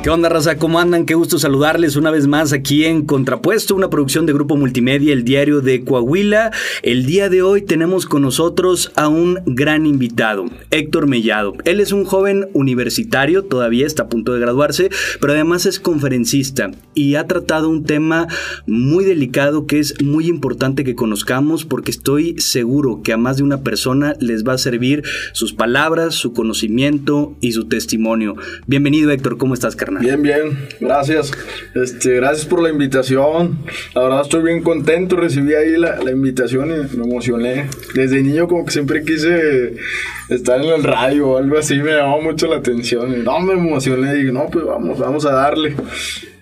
¿Qué onda, raza? ¿Cómo andan? Qué gusto saludarles una vez más aquí en Contrapuesto, una producción de Grupo Multimedia, el diario de Coahuila. El día de hoy tenemos con nosotros a un gran invitado, Héctor Mellado. Él es un joven universitario, todavía está a punto de graduarse, pero además es conferencista y ha tratado un tema muy delicado que es muy importante que conozcamos porque estoy seguro que a más de una persona les va a servir sus palabras, su conocimiento y su testimonio. Bienvenido, Héctor. ¿Cómo estás, Bien, bien, gracias. Este, gracias por la invitación. La verdad estoy bien contento, recibí ahí la, la invitación y me emocioné. Desde niño como que siempre quise estar en el radio o algo así, me llamó mucho la atención. Y no, me emocioné, dije, no, pues vamos, vamos a darle.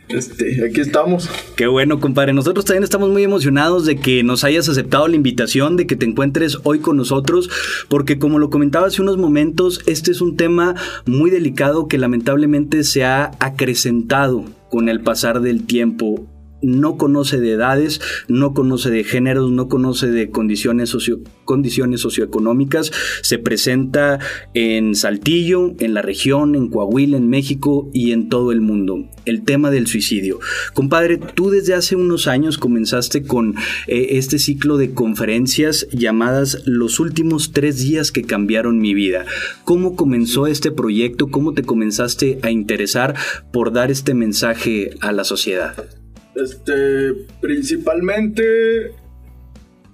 Este, aquí estamos. Qué bueno, compadre. Nosotros también estamos muy emocionados de que nos hayas aceptado la invitación, de que te encuentres hoy con nosotros, porque como lo comentaba hace unos momentos, este es un tema muy delicado que lamentablemente se ha acrecentado con el pasar del tiempo no conoce de edades, no conoce de géneros, no conoce de condiciones, socio, condiciones socioeconómicas. Se presenta en Saltillo, en la región, en Coahuila, en México y en todo el mundo. El tema del suicidio. Compadre, tú desde hace unos años comenzaste con eh, este ciclo de conferencias llamadas Los últimos tres días que cambiaron mi vida. ¿Cómo comenzó este proyecto? ¿Cómo te comenzaste a interesar por dar este mensaje a la sociedad? Este, principalmente,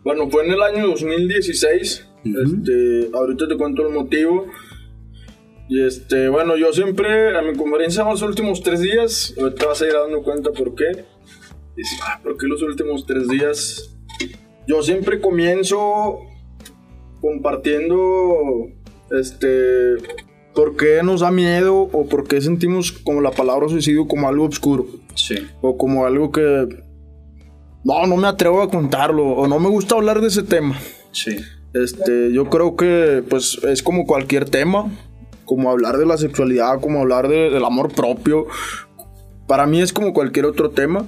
bueno, fue en el año 2016. Este, ahorita te cuento el motivo. Y este, bueno, yo siempre, a mi conferencia los últimos tres días, ahorita vas a ir dando cuenta por qué. Dice, ah, ¿por qué los últimos tres días? Yo siempre comienzo compartiendo, este, por qué nos da miedo o por qué sentimos como la palabra suicidio como algo oscuro. Sí. O como algo que... No, no me atrevo a contarlo o no me gusta hablar de ese tema. Sí. Este, yo creo que pues es como cualquier tema, como hablar de la sexualidad, como hablar de, del amor propio. Para mí es como cualquier otro tema.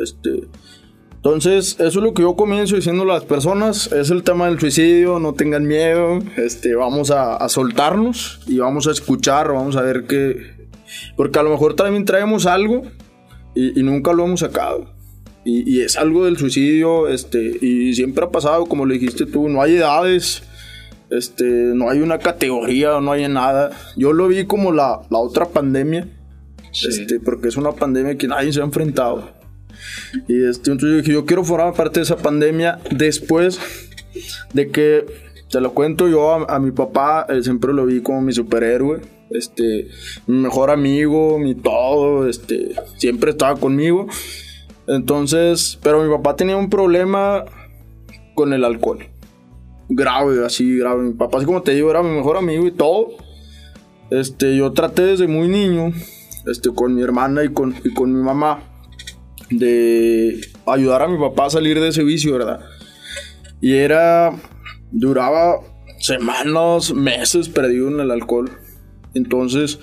Este, entonces, eso es lo que yo comienzo diciendo a las personas, es el tema del suicidio, no tengan miedo, este, vamos a, a soltarnos y vamos a escuchar, vamos a ver qué... Porque a lo mejor también traemos algo y, y nunca lo hemos sacado. Y, y, es algo del suicidio, este, y siempre ha pasado, como le dijiste tú, no hay edades, este, no hay una categoría, no hay nada. Yo lo vi como la, la otra pandemia, sí. este, porque es una pandemia que nadie se ha enfrentado. Y este, entonces yo dije, yo quiero formar parte de esa pandemia después de que, te lo cuento yo, a, a mi papá eh, siempre lo vi como mi superhéroe, este, mi mejor amigo, mi todo, este, siempre estaba conmigo. Entonces, pero mi papá tenía un problema con el alcohol. Grave, así grave. Mi papá, así como te digo, era mi mejor amigo y todo. Este, yo traté desde muy niño, este, con mi hermana y con, y con mi mamá de ayudar a mi papá a salir de ese vicio, ¿verdad? Y era, duraba semanas, meses perdido en el alcohol. Entonces,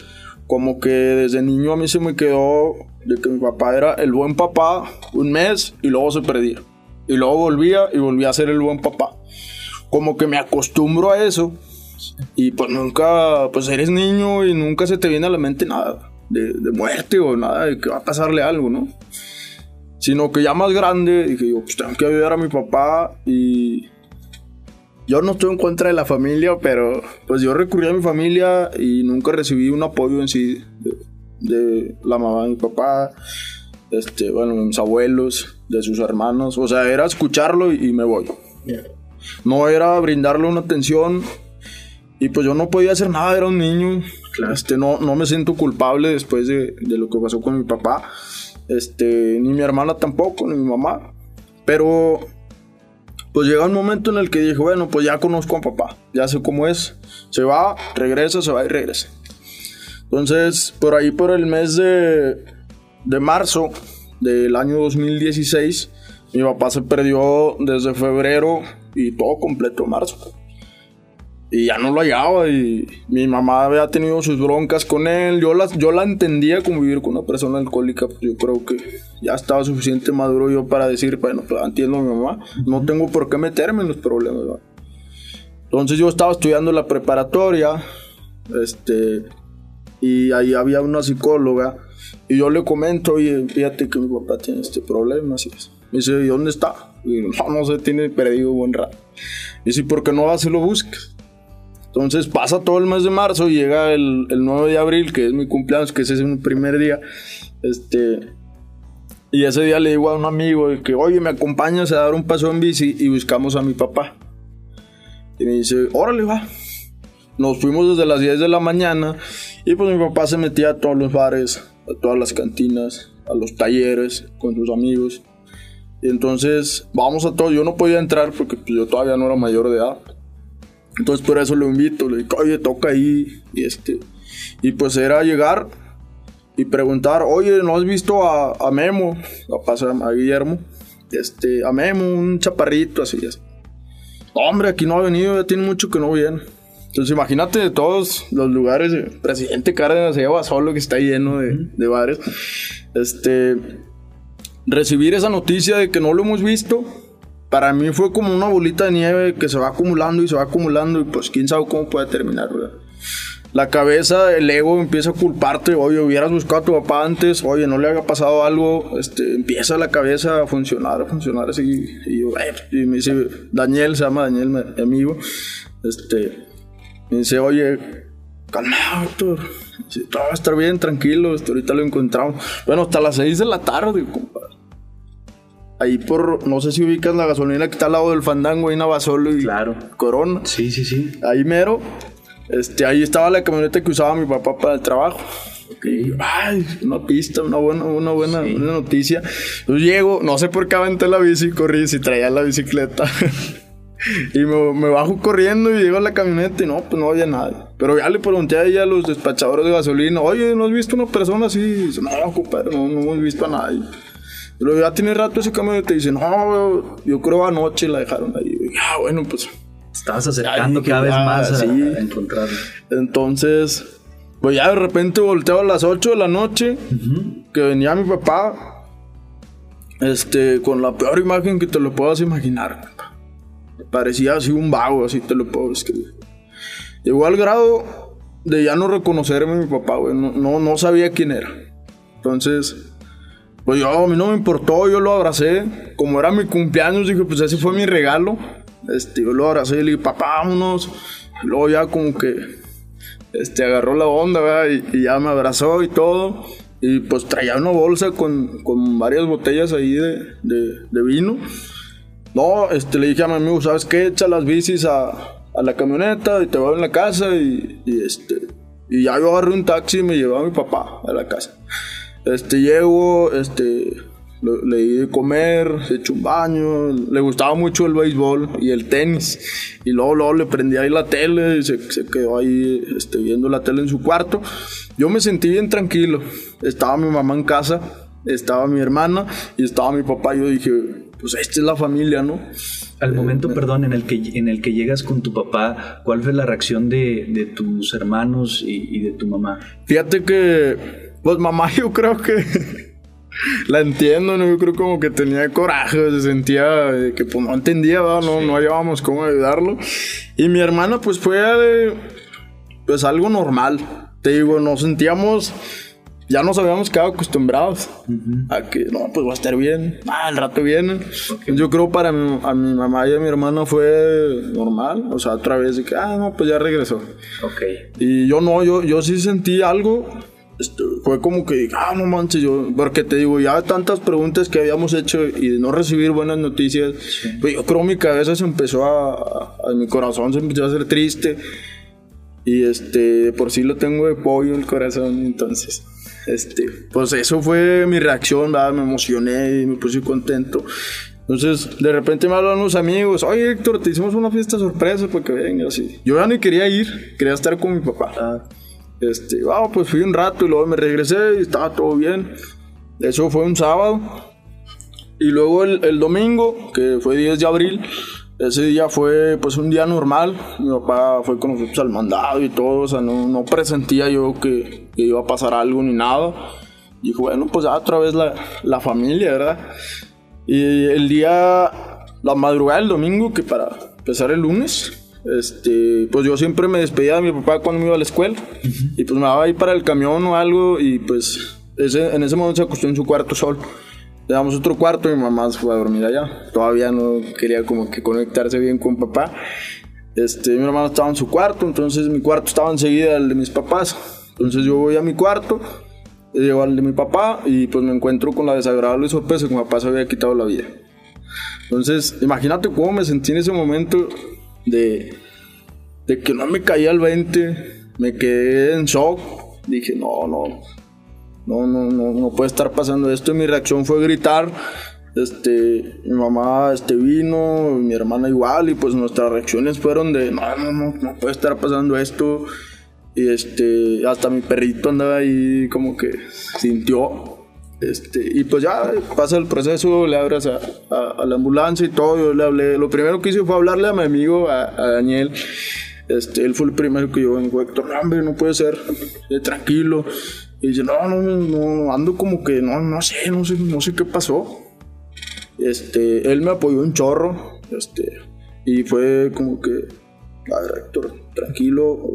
como que desde niño a mí se me quedó de que mi papá era el buen papá un mes y luego se perdía. Y luego volvía y volvía a ser el buen papá. Como que me acostumbro a eso. Y pues nunca, pues eres niño y nunca se te viene a la mente nada de, muerte o nada de que va a pasarle algo, ¿no? Sino que ya más grande dije yo, pues tengo que ayudar a mi papá y yo no estoy en contra de la familia, pero pues yo recurrí a mi familia y nunca recibí un apoyo en sí de, de la mamá de mi papá, este, bueno, mis abuelos, de sus hermanos. O sea, era escucharlo y, y me voy. Yeah. No era brindarle una atención y pues yo no podía hacer nada, era un niño. Claro. Este, no, no me siento culpable después de, de lo que pasó con mi papá. Este, ni mi hermana tampoco, ni mi mamá. Pero pues llega un momento en el que dije, bueno, pues ya conozco a papá, ya sé cómo es. Se va, regresa, se va y regresa. Entonces, por ahí por el mes de, de marzo del año 2016, mi papá se perdió desde febrero y todo completo marzo. Y ya no lo hallaba y mi mamá había tenido sus broncas con él. Yo la, yo la entendía convivir con una persona alcohólica. Pues yo creo que ya estaba suficiente maduro yo para decir, bueno, pues entiendo a mi mamá. No tengo por qué meterme en los problemas. Entonces yo estaba estudiando la preparatoria. Este, y ahí había una psicóloga Y yo le comento, oye, fíjate que mi papá tiene este problema, así. Me dice, ¿y dónde está? Y no, no sé, tiene perdido buen rato. Y dice, ¿por qué no vas y lo buscas? Entonces pasa todo el mes de marzo y llega el, el 9 de abril, que es mi cumpleaños, que ese es mi primer día. Este, y ese día le digo a un amigo que, oye, me acompañas a dar un paso en bici y buscamos a mi papá. Y me dice, órale, va. Nos fuimos desde las 10 de la mañana y pues mi papá se metía a todos los bares, a todas las cantinas, a los talleres con sus amigos. Y entonces vamos a todo. Yo no podía entrar porque pues, yo todavía no era mayor de edad. Entonces por eso lo invito. Le digo, oye, toca ahí. Y este. Y pues era llegar y preguntar, oye, ¿no has visto a, a Memo? A, pasar a Guillermo. Este, a Memo, un chaparrito así. así. Hombre, aquí no ha venido, ya tiene mucho que no viene. Entonces imagínate de todos los lugares, eh, Presidente Cárdenas se lleva solo que está lleno de, de bares. Este, recibir esa noticia de que no lo hemos visto, para mí fue como una bolita de nieve que se va acumulando y se va acumulando y pues quién sabe cómo puede terminar, ¿verdad? La cabeza, el ego empieza a culparte, oye, hubieras buscado a tu papá antes, oye, no le haya pasado algo, este, empieza la cabeza a funcionar, a funcionar así, y yo, eh, y me dice, Daniel, se llama Daniel, mi amigo, este, me dice, oye, calmado, Héctor, todo va a estar bien, tranquilo, este, ahorita lo encontramos, bueno, hasta las 6 de la tarde, compadre ahí por, no sé si ubicas la gasolina que está al lado del fandango, ahí Navasolo y Claro. Corona. Sí, sí, sí. Ahí mero, este, ahí estaba la camioneta que usaba mi papá para el trabajo. Y, Ay, una pista, una buena, una buena, Sí. buena noticia. Yo llego, no sé por qué aventé la bici y corrí si traía la bicicleta. y me, me bajo corriendo y llego a la camioneta y no, pues no había nadie. Pero ya le pregunté a ella a los despachadores de gasolina, oye, ¿no has visto una persona así? No, compadre, no, no hemos visto a nadie. Pero ya tiene rato ese camioneta y dice, no, yo creo anoche la dejaron ahí. Y, ah, bueno, pues Estabas acercando cada vez ah, más a, sí. a encontrarlo. Entonces, pues ya de repente volteo a las 8 de la noche, que venía mi papá, este, con la peor imagen que te lo puedas imaginar. Parecía así un vago, así te lo puedo describir. Llegó al grado de ya no reconocerme mi papá, güey. No, no, no sabía quién era. Entonces, pues yo, a mí no me importó, yo lo abracé. Como era mi cumpleaños, dije, pues ese fue mi regalo. Este, yo lo abracé y le dije, papá, vámonos. Y luego ya como que, este, agarró la onda. Y, ya me abrazó y todo. Y pues traía una bolsa con, con varias botellas ahí de, de, de vino. No, este, le dije a mi amigo, ¿sabes qué? Echa las bicis a, a la camioneta y te voy en la casa y, este... Y ya yo agarré un taxi y me llevé a mi papá a la casa. Este, llego, este, lo- le di de comer, se echó un baño, le gustaba mucho el béisbol y el tenis. Y luego, luego le prendí ahí la tele y se, se quedó ahí este, viendo la tele en su cuarto. Yo me sentí bien tranquilo. Estaba mi mamá en casa, estaba mi hermana y estaba mi papá. Yo dije, pues esta es la familia, ¿no? Al momento, perdón, en el que en el que llegas con tu papá, ¿cuál fue la reacción de, de tus hermanos y, y de tu mamá? Fíjate que, pues mamá, yo creo que la entiendo, ¿no? Yo creo como que tenía coraje, se sentía eh, que pues no entendía, ¿verdad? No, no hallábamos cómo ayudarlo. Y mi hermana, pues fue eh, pues algo normal. Te digo, nos sentíamos, ya nos habíamos quedado acostumbrados a que, no, pues va a estar bien, ah, al rato viene. Yo creo para mi, a mi mamá y a mi hermana fue normal, o sea, otra vez de que, ah, no, pues ya regresó. Ok. Y yo no, yo, yo sí sentí algo. Este, fue como que, ah, no manches, yo, porque te digo, ya tantas preguntas que habíamos hecho y de no recibir buenas noticias, pues yo creo mi cabeza se empezó a, a- mi corazón se empezó a hacer triste. Y este, por sí lo tengo de pollo el corazón, entonces, este, pues eso fue mi reacción, ¿verdad? Me emocioné y me puse contento. Entonces, de repente me hablan unos amigos, oye Héctor, te hicimos una fiesta sorpresa para que vengas. Yo ya ni quería ir, quería estar con mi papá. Este, ah, pues fui un rato y luego me regresé y estaba todo bien. Eso fue un sábado. Y luego el, el domingo, que fue 10 de abril, ese día fue pues un día normal. Mi papá fue con nosotros al mandado y todo, o sea, no, no presentía yo que, que iba a pasar algo ni nada. Y dije, bueno, pues ya otra vez la, la familia, ¿verdad? Y el día, la madrugada del domingo, que para empezar el lunes, este, pues yo siempre me despedía de mi papá cuando me iba a la escuela. Y pues me daba ahí para el camión o algo y pues ese, en ese momento se acostó en su cuarto solo. Le damos otro cuarto y mi mamá se fue a dormir allá. Todavía no quería como que conectarse bien con papá. Este, mi hermano estaba en su cuarto, entonces mi cuarto estaba enseguida al de mis papás. Entonces yo voy a mi cuarto, llego al de mi papá y pues me encuentro con la desagradable sorpresa que mi papá se había quitado la vida. Entonces, imagínate cómo me sentí en ese momento de, de que no me caía el 20, me quedé en shock. Dije, no, no, no, no, no, no puede estar pasando esto. Y mi reacción fue gritar. Este, mi mamá este, vino, mi hermana igual, y pues nuestras reacciones fueron de, no, no, no, no puede estar pasando esto. Y este, hasta mi perrito andaba ahí como que sintió. Este, y pues ya pasa el proceso, le abras a, la ambulancia y todo. Yo le hablé, lo primero que hice fue hablarle a mi amigo, a, Daniel. Este, él fue el primero que yo dijo, Héctor, hombre, no puede ser, eh, tranquilo. Y dice, no, no, no, ando como que, no, no sé, no sé, no sé qué pasó. Este, él me apoyó un chorro, este, y fue como que, a ver, Héctor, tranquilo,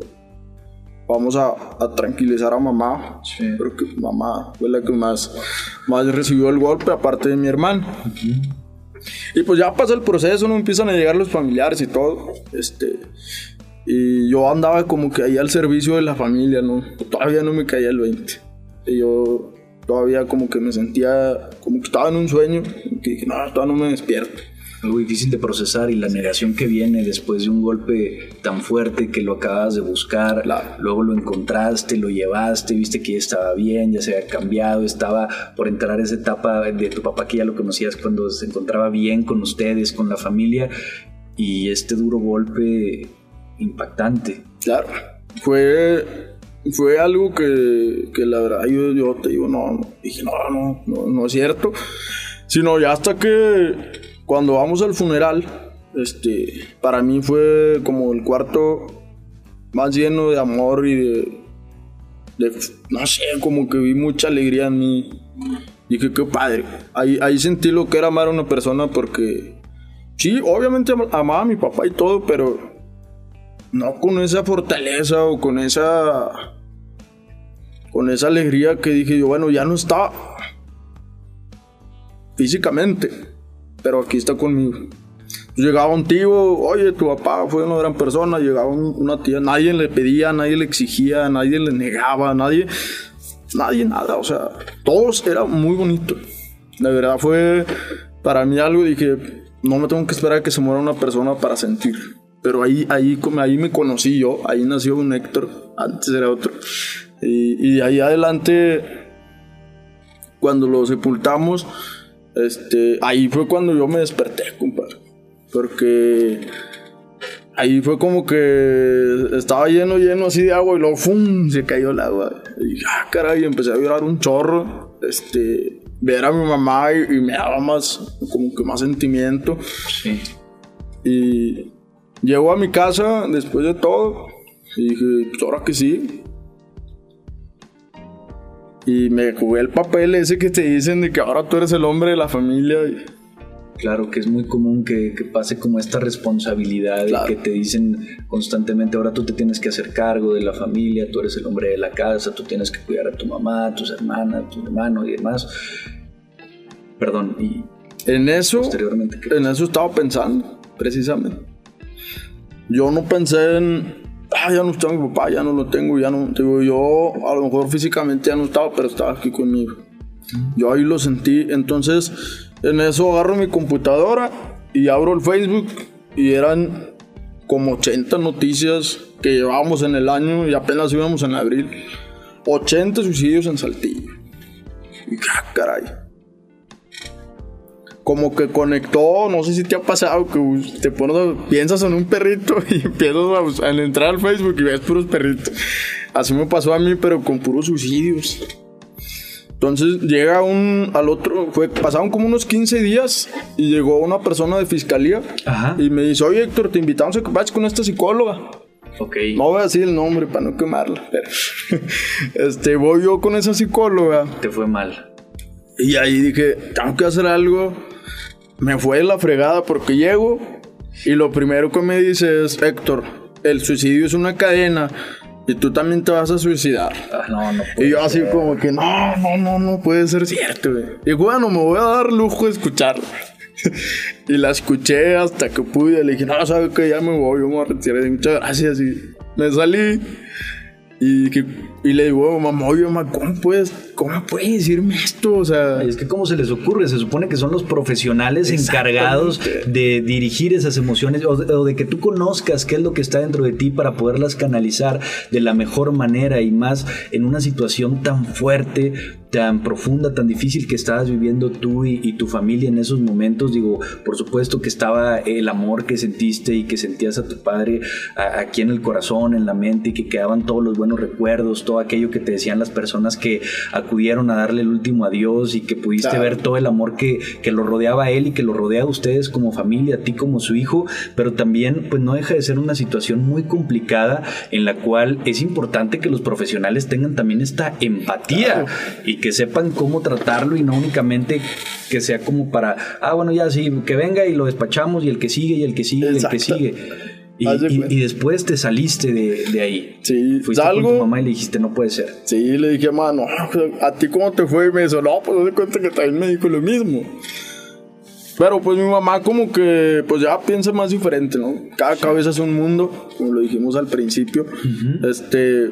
vamos a, a, tranquilizar a mamá. Sí. Mamá fue la que más, más recibió el golpe, aparte de mi hermano. Y pues ya pasa el proceso, no empiezan a llegar los familiares y todo. Este, y yo andaba como que ahí al servicio de la familia, ¿no? Todavía no me caía el 20. Y yo todavía como que me sentía como que estaba en un sueño. Que dije, no, todavía no me despierto algo difícil de procesar y la negación que viene después de un golpe tan fuerte que lo acabas de buscar, luego lo encontraste, lo llevaste, viste que ya estaba bien, ya se había cambiado, estaba por entrar esa etapa de tu papá que ya lo conocías cuando se encontraba bien con ustedes, con la familia y este duro golpe impactante. Claro, fue fue algo que, que la verdad yo, yo, te digo, no, no, dije, no, no, no, no es cierto. Sino ya hasta que cuando vamos al funeral, este, para mí fue como el cuarto más lleno de amor y de, de no sé, como que vi mucha alegría en mí. Dije, qué padre. Ahí, ahí sentí lo que era amar a una persona porque, sí, obviamente amaba a mi papá y todo, pero no con esa fortaleza o con esa, con esa alegría que dije yo, bueno, ya no está físicamente pero aquí está conmigo. Llegaba un tío, oye, tu papá fue una gran persona, llegaba una tía, nadie le pedía, nadie le exigía, nadie le negaba, nadie, nadie nada, o sea, todos era muy bonito. La verdad fue para mí algo, dije, no me tengo que esperar a que se muera una persona para sentir. Pero ahí, ahí, ahí me conocí yo, ahí nació un Héctor, antes era otro. Y, y ahí adelante, cuando lo sepultamos, este, ahí fue cuando yo me desperté, compadre. Porque ahí fue como que estaba lleno, lleno así de agua y luego ¡fum! se cayó el agua. Y dije, ah, caray, empecé a llorar un chorro. Este, ver a mi mamá y, me daba más, como que más sentimiento. Sí. Y llego a mi casa después de todo y dije, pues ahora que sí, y me jugué el papel ese que te dicen de que ahora tú eres el hombre de la familia. Claro, que es muy común que, que pase como esta responsabilidad que te dicen constantemente, ahora tú te tienes que hacer cargo de la familia, tú eres el hombre de la casa, tú tienes que cuidar a tu mamá, a tus hermanas, a tu hermano y demás. Perdón, y en eso, en eso estaba pensando, precisamente. Yo no pensé en, ah, ya no está mi papá, ya no lo tengo, ya no, digo, yo a lo mejor físicamente ya no estaba, pero estaba aquí conmigo. Yo ahí lo sentí, entonces en eso agarro mi computadora y abro el Facebook y eran como 80 noticias que llevábamos en el año y apenas íbamos en abril. 80 suicidios en Saltillo. Y ah, caray como que conectó, no sé si te ha pasado que te pones, piensas en un perrito y empiezas a, entrar al Facebook y ves puros perritos. Así me pasó a mí, pero con puros suicidios. Entonces llega un al otro, fue, pasaron como unos 15 días y llegó una persona de fiscalía y me dice, oye Héctor, te invitamos a que vayas con esta psicóloga. Ok. No voy a decir el nombre para no quemarla, pero este, voy yo con esa psicóloga. Te fue mal. Y ahí dije, tengo que hacer algo me fue la fregada porque llego y lo primero que me dice es, Héctor, el suicidio es una cadena y tú también te vas a suicidar. Ah, no, no. Y yo así como que, no, no, no, no puede ser cierto, güey. Y bueno, me voy a dar lujo de escucharla. y la escuché hasta que pude. Le dije, no, ¿sabes que Ya me voy, yo me voy a retirar. Muchas gracias. Y me salí. Y, que, y le digo, mamá, oye, mamá, ¿cómo puedes, cómo puedes decirme esto? O sea. Es que, ¿cómo se les ocurre? Se supone que son los profesionales encargados de dirigir esas emociones o de, o de, que tú conozcas qué es lo que está dentro de ti para poderlas canalizar de la mejor manera y más en una situación tan fuerte tan profunda, tan difícil que estabas viviendo tú y, tu familia en esos momentos. Digo, por supuesto que estaba el amor que sentiste y que sentías a tu padre aquí en el corazón, en la mente y que quedaban todos los buenos recuerdos, todo aquello que te decían las personas que acudieron a darle el último adiós y que pudiste ver todo el amor que, que lo rodeaba a él y que lo rodea a ustedes como familia, a ti como su hijo, pero también pues no deja de ser una situación muy complicada en la cual es importante que los profesionales tengan también esta empatía y que sepan cómo tratarlo y no únicamente que sea como para, ah, bueno, ya sí, que venga y lo despachamos y el que sigue y el que sigue y el que sigue. Y, después te saliste de, ahí. Sí, Fuiste con tu mamá y le dijiste, no puede ser. Sí, le dije, mano, ¿a ti cómo te fue? Y me dijo, no, pues doy cuenta que también me dijo lo mismo. Pero pues mi mamá como que pues ya piensa más diferente, ¿no? Cada cabeza es un mundo, como lo dijimos al principio. Este,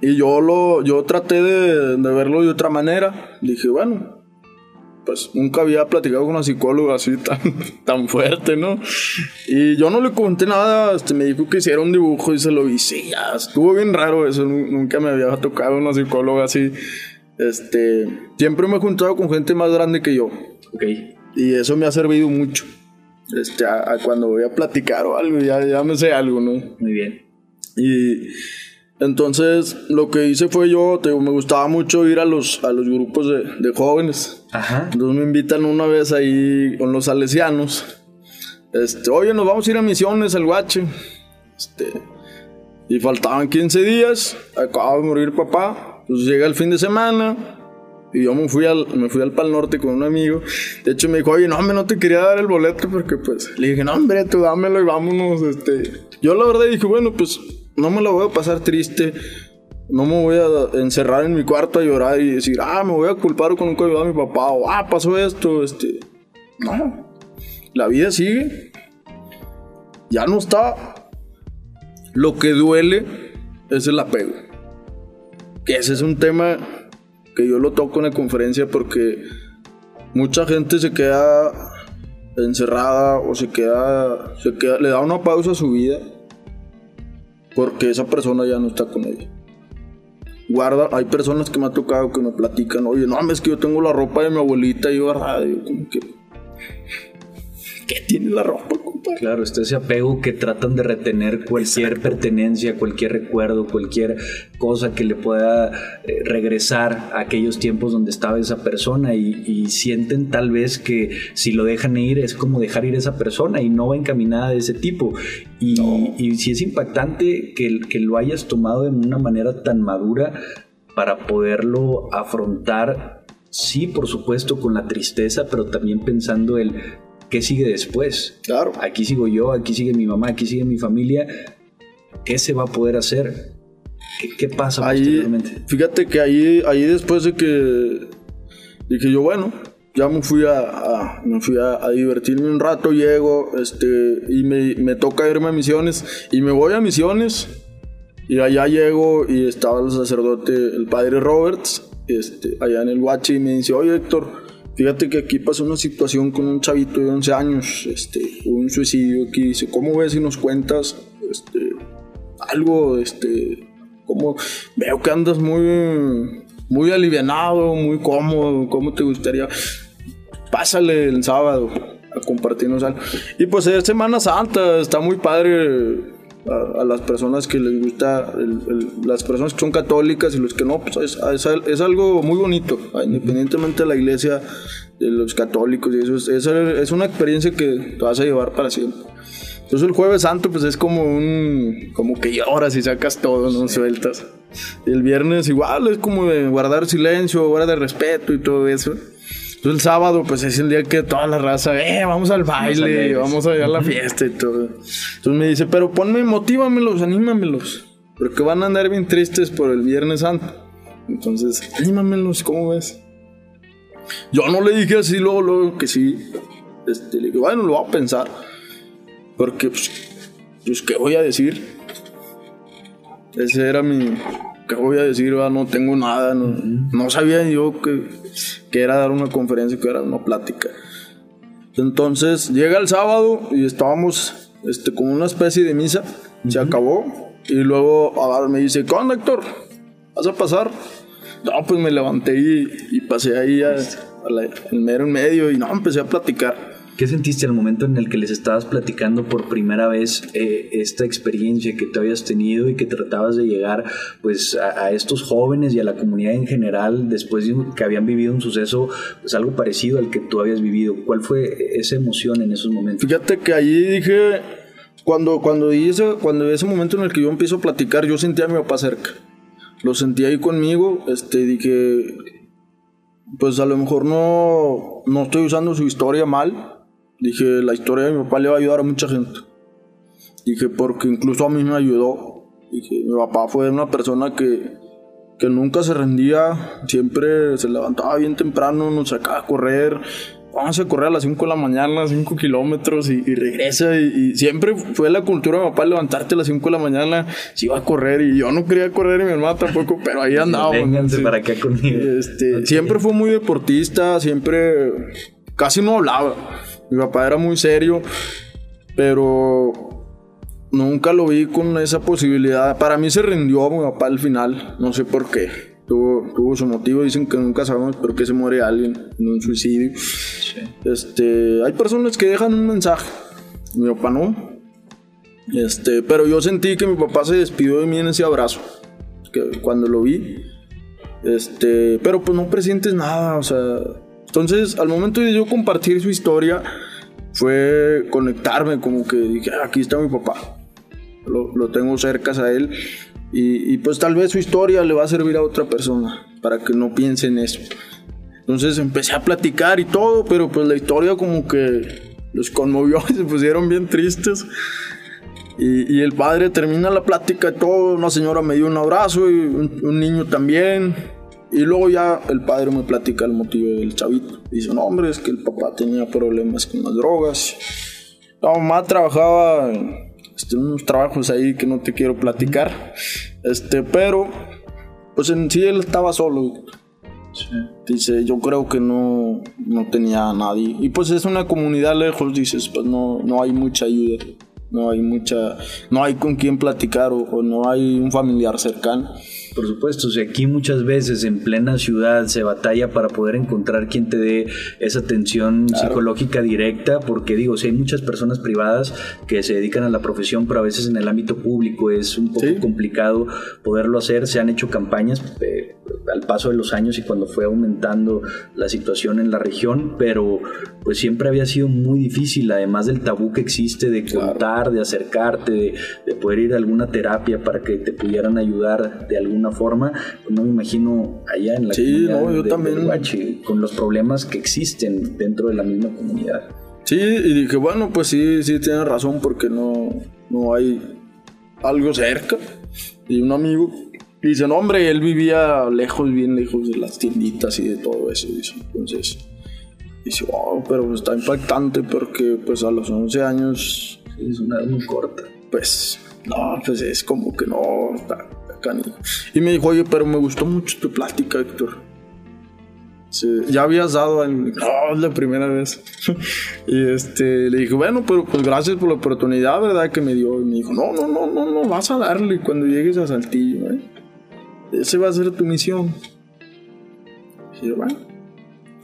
y yo lo, yo traté de, verlo de otra manera. Dije, bueno, pues nunca había platicado con una psicóloga así tan, tan fuerte, ¿no? Y yo no le conté nada, este, me dijo que hiciera un dibujo y se lo hice. Ya, estuvo bien raro eso, nunca me había tocado una psicóloga así. Este, siempre me he juntado con gente más grande que yo. Ok. Y eso me ha servido mucho. Este, a, cuando voy a platicar o algo, ya, ya me sé algo, ¿no? Muy bien. Y entonces, lo que hice fue yo, me gustaba mucho ir a los, a los grupos de, jóvenes. Ajá. Entonces me invitan una vez ahí con los salesianos. Este, oye, nos vamos a ir a misiones al Guache. Este, y faltaban 15 días, acaba de morir papá. Entonces llega el fin de semana y yo me fui al, me fui al Pal Norte con un amigo. De hecho me dijo, oye, no, hombre, no te quería dar el boleto porque pues le dije, no, hombre, tú dámelo y vámonos. Este, yo la verdad dije, bueno, pues no me la voy a pasar triste. No me voy a encerrar en mi cuarto a llorar y decir, ah, me voy a culpar con un ayudó a mi papá o ah, pasó esto, este. No. La vida sigue. Ya no está. Lo que duele es el apego. Que ese es un tema que yo lo toco en la conferencia porque mucha gente se queda encerrada o se queda, se queda le da una pausa a su vida porque esa persona ya no está con ella. Guarda, hay personas que me ha tocado que me platican, oye, no, es que yo tengo la ropa de mi abuelita y yo agarrada, yo como que... ¿Qué tiene la ropa, compadre? Claro, está ese apego que tratan de retener cualquier pertenencia, cualquier recuerdo, cualquier cosa que le pueda eh, regresar a aquellos tiempos donde estaba esa persona y, sienten tal vez que si lo dejan ir es como dejar ir a esa persona y no va encaminada de ese tipo. Y, y si es impactante que, que lo hayas tomado de una manera tan madura para poderlo afrontar sí, por supuesto, con la tristeza, pero también pensando el ¿qué sigue después? Claro. Aquí sigo yo, aquí sigue mi mamá, aquí sigue mi familia. ¿Qué se va a poder hacer? ¿Qué, pasa ahí, Fíjate que ahí, ahí después de que dije yo, bueno, ya me fui a, me fui a, divertirme un rato, llego, este, y me, me, toca irme a misiones, y me voy a misiones, y allá llego y estaba el sacerdote, el padre Roberts, este, allá en el Guachi, y me dice, oye Héctor, Fíjate que aquí pasó una situación con un chavito de 11 años, este, un suicidio aquí, dice, ¿cómo ves si nos cuentas este, algo, este, como veo que andas muy, muy alivianado, muy cómodo, ¿cómo te gustaría? Pásale el sábado a compartirnos algo. Y pues es Semana Santa, está muy padre a, las personas que les gusta, las personas que son católicas y los que no, pues es, es, algo muy bonito, independientemente de la iglesia, de los católicos y eso, es, es, una experiencia que te vas a llevar para siempre. Entonces el jueves santo pues es como un, como que lloras y sacas todo, no sueltas. el viernes igual es como de guardar silencio, guardar respeto y todo eso. Entonces el sábado, pues es el día que toda la raza, eh, vamos al baile, vamos a ir a la fiesta y todo. Entonces me dice, pero ponme, motívamelos, anímamelos. pero que van a andar bien tristes por el Viernes Santo. Entonces, anímamelos, ¿cómo ves? Yo no le dije así luego, luego que sí. Este, le dije, bueno, lo voy a pensar. Porque, pues, pues, ¿qué voy a decir? Ese era mi... ¿Qué voy a decir? No tengo nada. No, no sabía yo que, que era dar una conferencia, que era una plática. Entonces, llega el sábado y estábamos este, como una especie de misa. Se acabó. Y luego Agar me dice, ¿qué onda, Héctor? ¿Vas a pasar? No, pues me levanté y, y pasé ahí al mero en medio y no, empecé a platicar. ¿Qué sentiste al momento en el que les estabas platicando por primera vez eh, esta experiencia que tú habías tenido y que tratabas de llegar pues a, a estos jóvenes y a la comunidad en general después de que habían vivido un suceso pues algo parecido al que tú habías vivido? ¿Cuál fue esa emoción en esos momentos? Fíjate que allí dije, cuando, cuando, ese, cuando ese momento en el que yo empiezo a platicar, yo sentía a mi papá cerca. Lo sentí ahí conmigo, este, dije, pues a lo mejor no, no estoy usando su historia mal. Dije, la historia de mi papá le va a ayudar a mucha gente. Dije, porque incluso a mí me ayudó. Dije, mi papá fue una persona que, que nunca se rendía, siempre se levantaba bien temprano, nos sacaba a correr. Vamos a correr a las 5 de la mañana, 5 kilómetros y, y regresa. Y, y siempre fue la cultura de mi papá levantarte a las 5 de la mañana, se iba a correr. Y yo no quería correr y mi hermana tampoco, pero ahí andábamos. Vénganse Sí. para acá conmigo. Este. Siempre fue muy deportista, siempre casi no hablaba. Mi papá era muy serio, pero nunca lo vi con esa posibilidad. Para mí se rindió mi papá al final, no sé por qué. Tuvo, tuvo su motivo, dicen que nunca sabemos por qué se muere alguien en un suicidio. Este, hay personas que dejan un mensaje, mi papá no. Este, pero yo sentí que mi papá se despidió de mí en ese abrazo, que cuando lo vi. Este, pero pues no presientes nada, o sea. Entonces, al momento de yo compartir su historia, fue conectarme, como que dije, "Ah, aquí está mi papá. Lo, lo tengo cerca a él. Y, y, pues tal vez su historia le va a servir a otra persona, para que no piense en eso. Entonces empecé a platicar y todo, pero pues la historia como que los conmovió y se pusieron bien tristes. Y, y el padre termina la plática y todo, una señora me dio un abrazo y un, un niño también. Y luego ya el padre me platica el motivo del chavito. Dice, no hombre, es que el papá tenía problemas con las drogas. La mamá trabajaba este, unos trabajos ahí que no te quiero platicar. Este, pero pues en sí él estaba solo. Dice, yo creo que no, no tenía a nadie. Y pues es una comunidad lejos, dices, pues no, no hay mucha ayuda. No hay mucha, no hay con quién platicar o, o no hay un familiar cercano. Por supuesto, o sea, aquí muchas veces en plena ciudad se batalla para poder encontrar quien te dé esa atención psicológica directa, porque digo, si hay muchas personas privadas que se dedican a la profesión, pero a veces en el ámbito público es un poco Sí. complicado poderlo hacer. Se han hecho campañas eh, al paso de los años y cuando fue aumentando la situación en la región, pero pues siempre había sido muy difícil, además del tabú que existe de contar, de acercarte, de, de poder ir a alguna terapia para que te pudieran ayudar de alguna forma. Pues no me imagino allá en la Sí, comunidad no, yo de- también. del Huachi, con los problemas que existen dentro de la misma comunidad. Sí, y dije, bueno, pues sí, sí tienes razón porque no, no hay algo cerca. Y un amigo dice, no, hombre, él vivía lejos, bien lejos de las tienditas y de todo eso. Dice. Entonces, dice, wow, pero está impactante porque pues a los 11 años, Es una edad muy corta. pues, no, pues es como que no, está, Y me dijo, oye, pero me gustó mucho tu plática, Héctor. Sí, ya habías dado el... No, la primera vez. y este, le dije, bueno, pero pues gracias por la oportunidad, ¿verdad? Que me dio. Y me dijo, no, no, no, no, no, vas a darle cuando llegues a Saltillo, ¿eh? Ese va a ser tu misión. Y yo, bueno,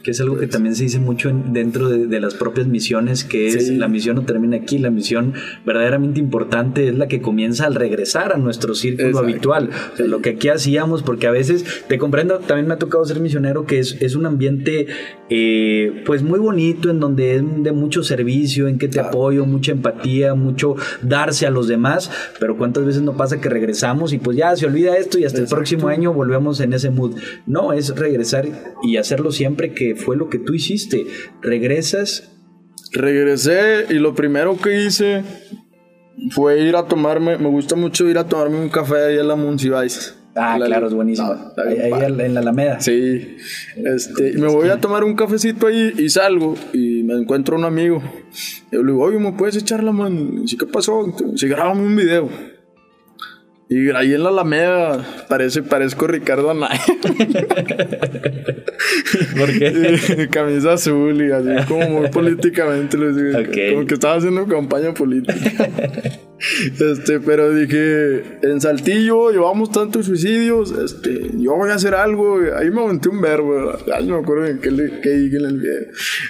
Que es algo que también se dice mucho en- dentro de, de las propias misiones, que es Sí. la misión no termina aquí, la misión verdaderamente importante es la que comienza al regresar a nuestro círculo Exacto. habitual. O sea, Lo que aquí hacíamos, porque a veces, te comprendo, también me ha tocado ser misionero, que es, es un ambiente eh, pues muy bonito, en donde es de mucho servicio, en que te apoyo, mucha empatía, mucho darse a los demás, pero cuántas veces no pasa que regresamos y pues ya se olvida esto y hasta el próximo año volvemos en ese mood. No, es regresar y hacerlo siempre que fue lo que tú hiciste. Regresas regresé y lo primero que hice, fue ir a tomarme, me gusta mucho ir a tomarme un café ahí en la Monsiváis. Ah, La- claro, es buenísimo. Está ahí ahí en la Alameda. Sí, este, me voy a tomar un cafecito ahí y salgo y me encuentro un amigo. Yo le digo, oye, ¿me puedes echar la mano? Y dice, ¿qué pasó? Si grabamos un video. Y ahí en la Alameda parece, parezco Ricardo Anaya. ¿Por qué? Camisa azul y así como muy políticamente. lo digo, Ok. Como que estaba haciendo campaña política. Este, pero dije, en Saltillo llevamos tantos suicidios, este, yo voy a hacer algo, ahí me aventé un verbo, ya no me acuerdo en qué, qué dije en el video,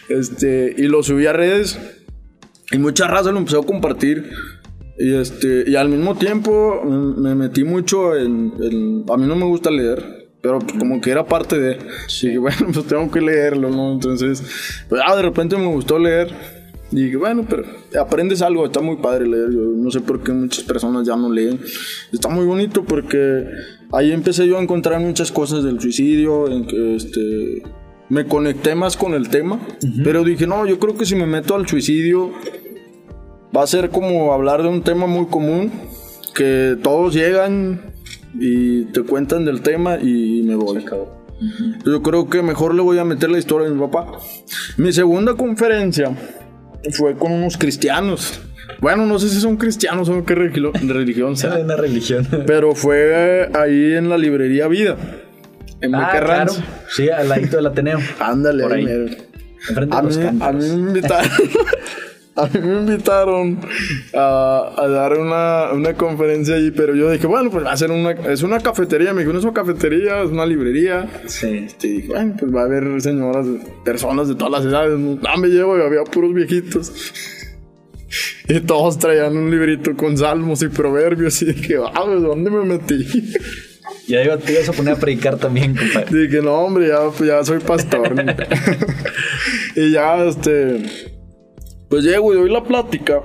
este, y lo subí a redes, y mucha raza lo empezó a compartir, y este, y al mismo tiempo me metí mucho en, en- a mí no me gusta leer, pero pues como que era parte de, y dije, bueno, pues tengo que leerlo, ¿no? Entonces, pues ah, de repente me gustó leer, y dije, bueno, pero aprendes algo, está muy padre leer. Yo no sé por qué muchas personas ya no leen. Está muy bonito porque ahí empecé yo a encontrar muchas cosas del suicidio, en que este, me conecté más con el tema. Pero dije, no, yo creo que si me meto al suicidio va a ser como hablar de un tema muy común, que todos llegan y te cuentan del tema y me voy. Yo creo que mejor le voy a meter la historia de mi papá. Mi segunda conferencia fue con unos cristianos. Bueno, no sé si son cristianos o qué religión sea. una religión. Pero fue ahí en la librería Vida. En Ah, claro. Sí, al ladito del Ateneo. Ándale, Por ahí A mí, a mí me invitaron. A mí me invitaron a, a dar una, una conferencia allí, pero yo dije, bueno, pues va a ser una, es una cafetería. Me dijo, no es una cafetería, es una librería. Sí. Y dije, bueno, pues va a haber señoras, personas de todas las edades. No, Ah, me llevo y había puros viejitos. Y todos traían un librito con salmos y proverbios. Y dije, ah, ¿de dónde me metí? Ya iba, te ibas a poner a predicar también, compadre. Dije, no, hombre, ya, ya soy pastor. y ya, este. Pues llego y doy la plática.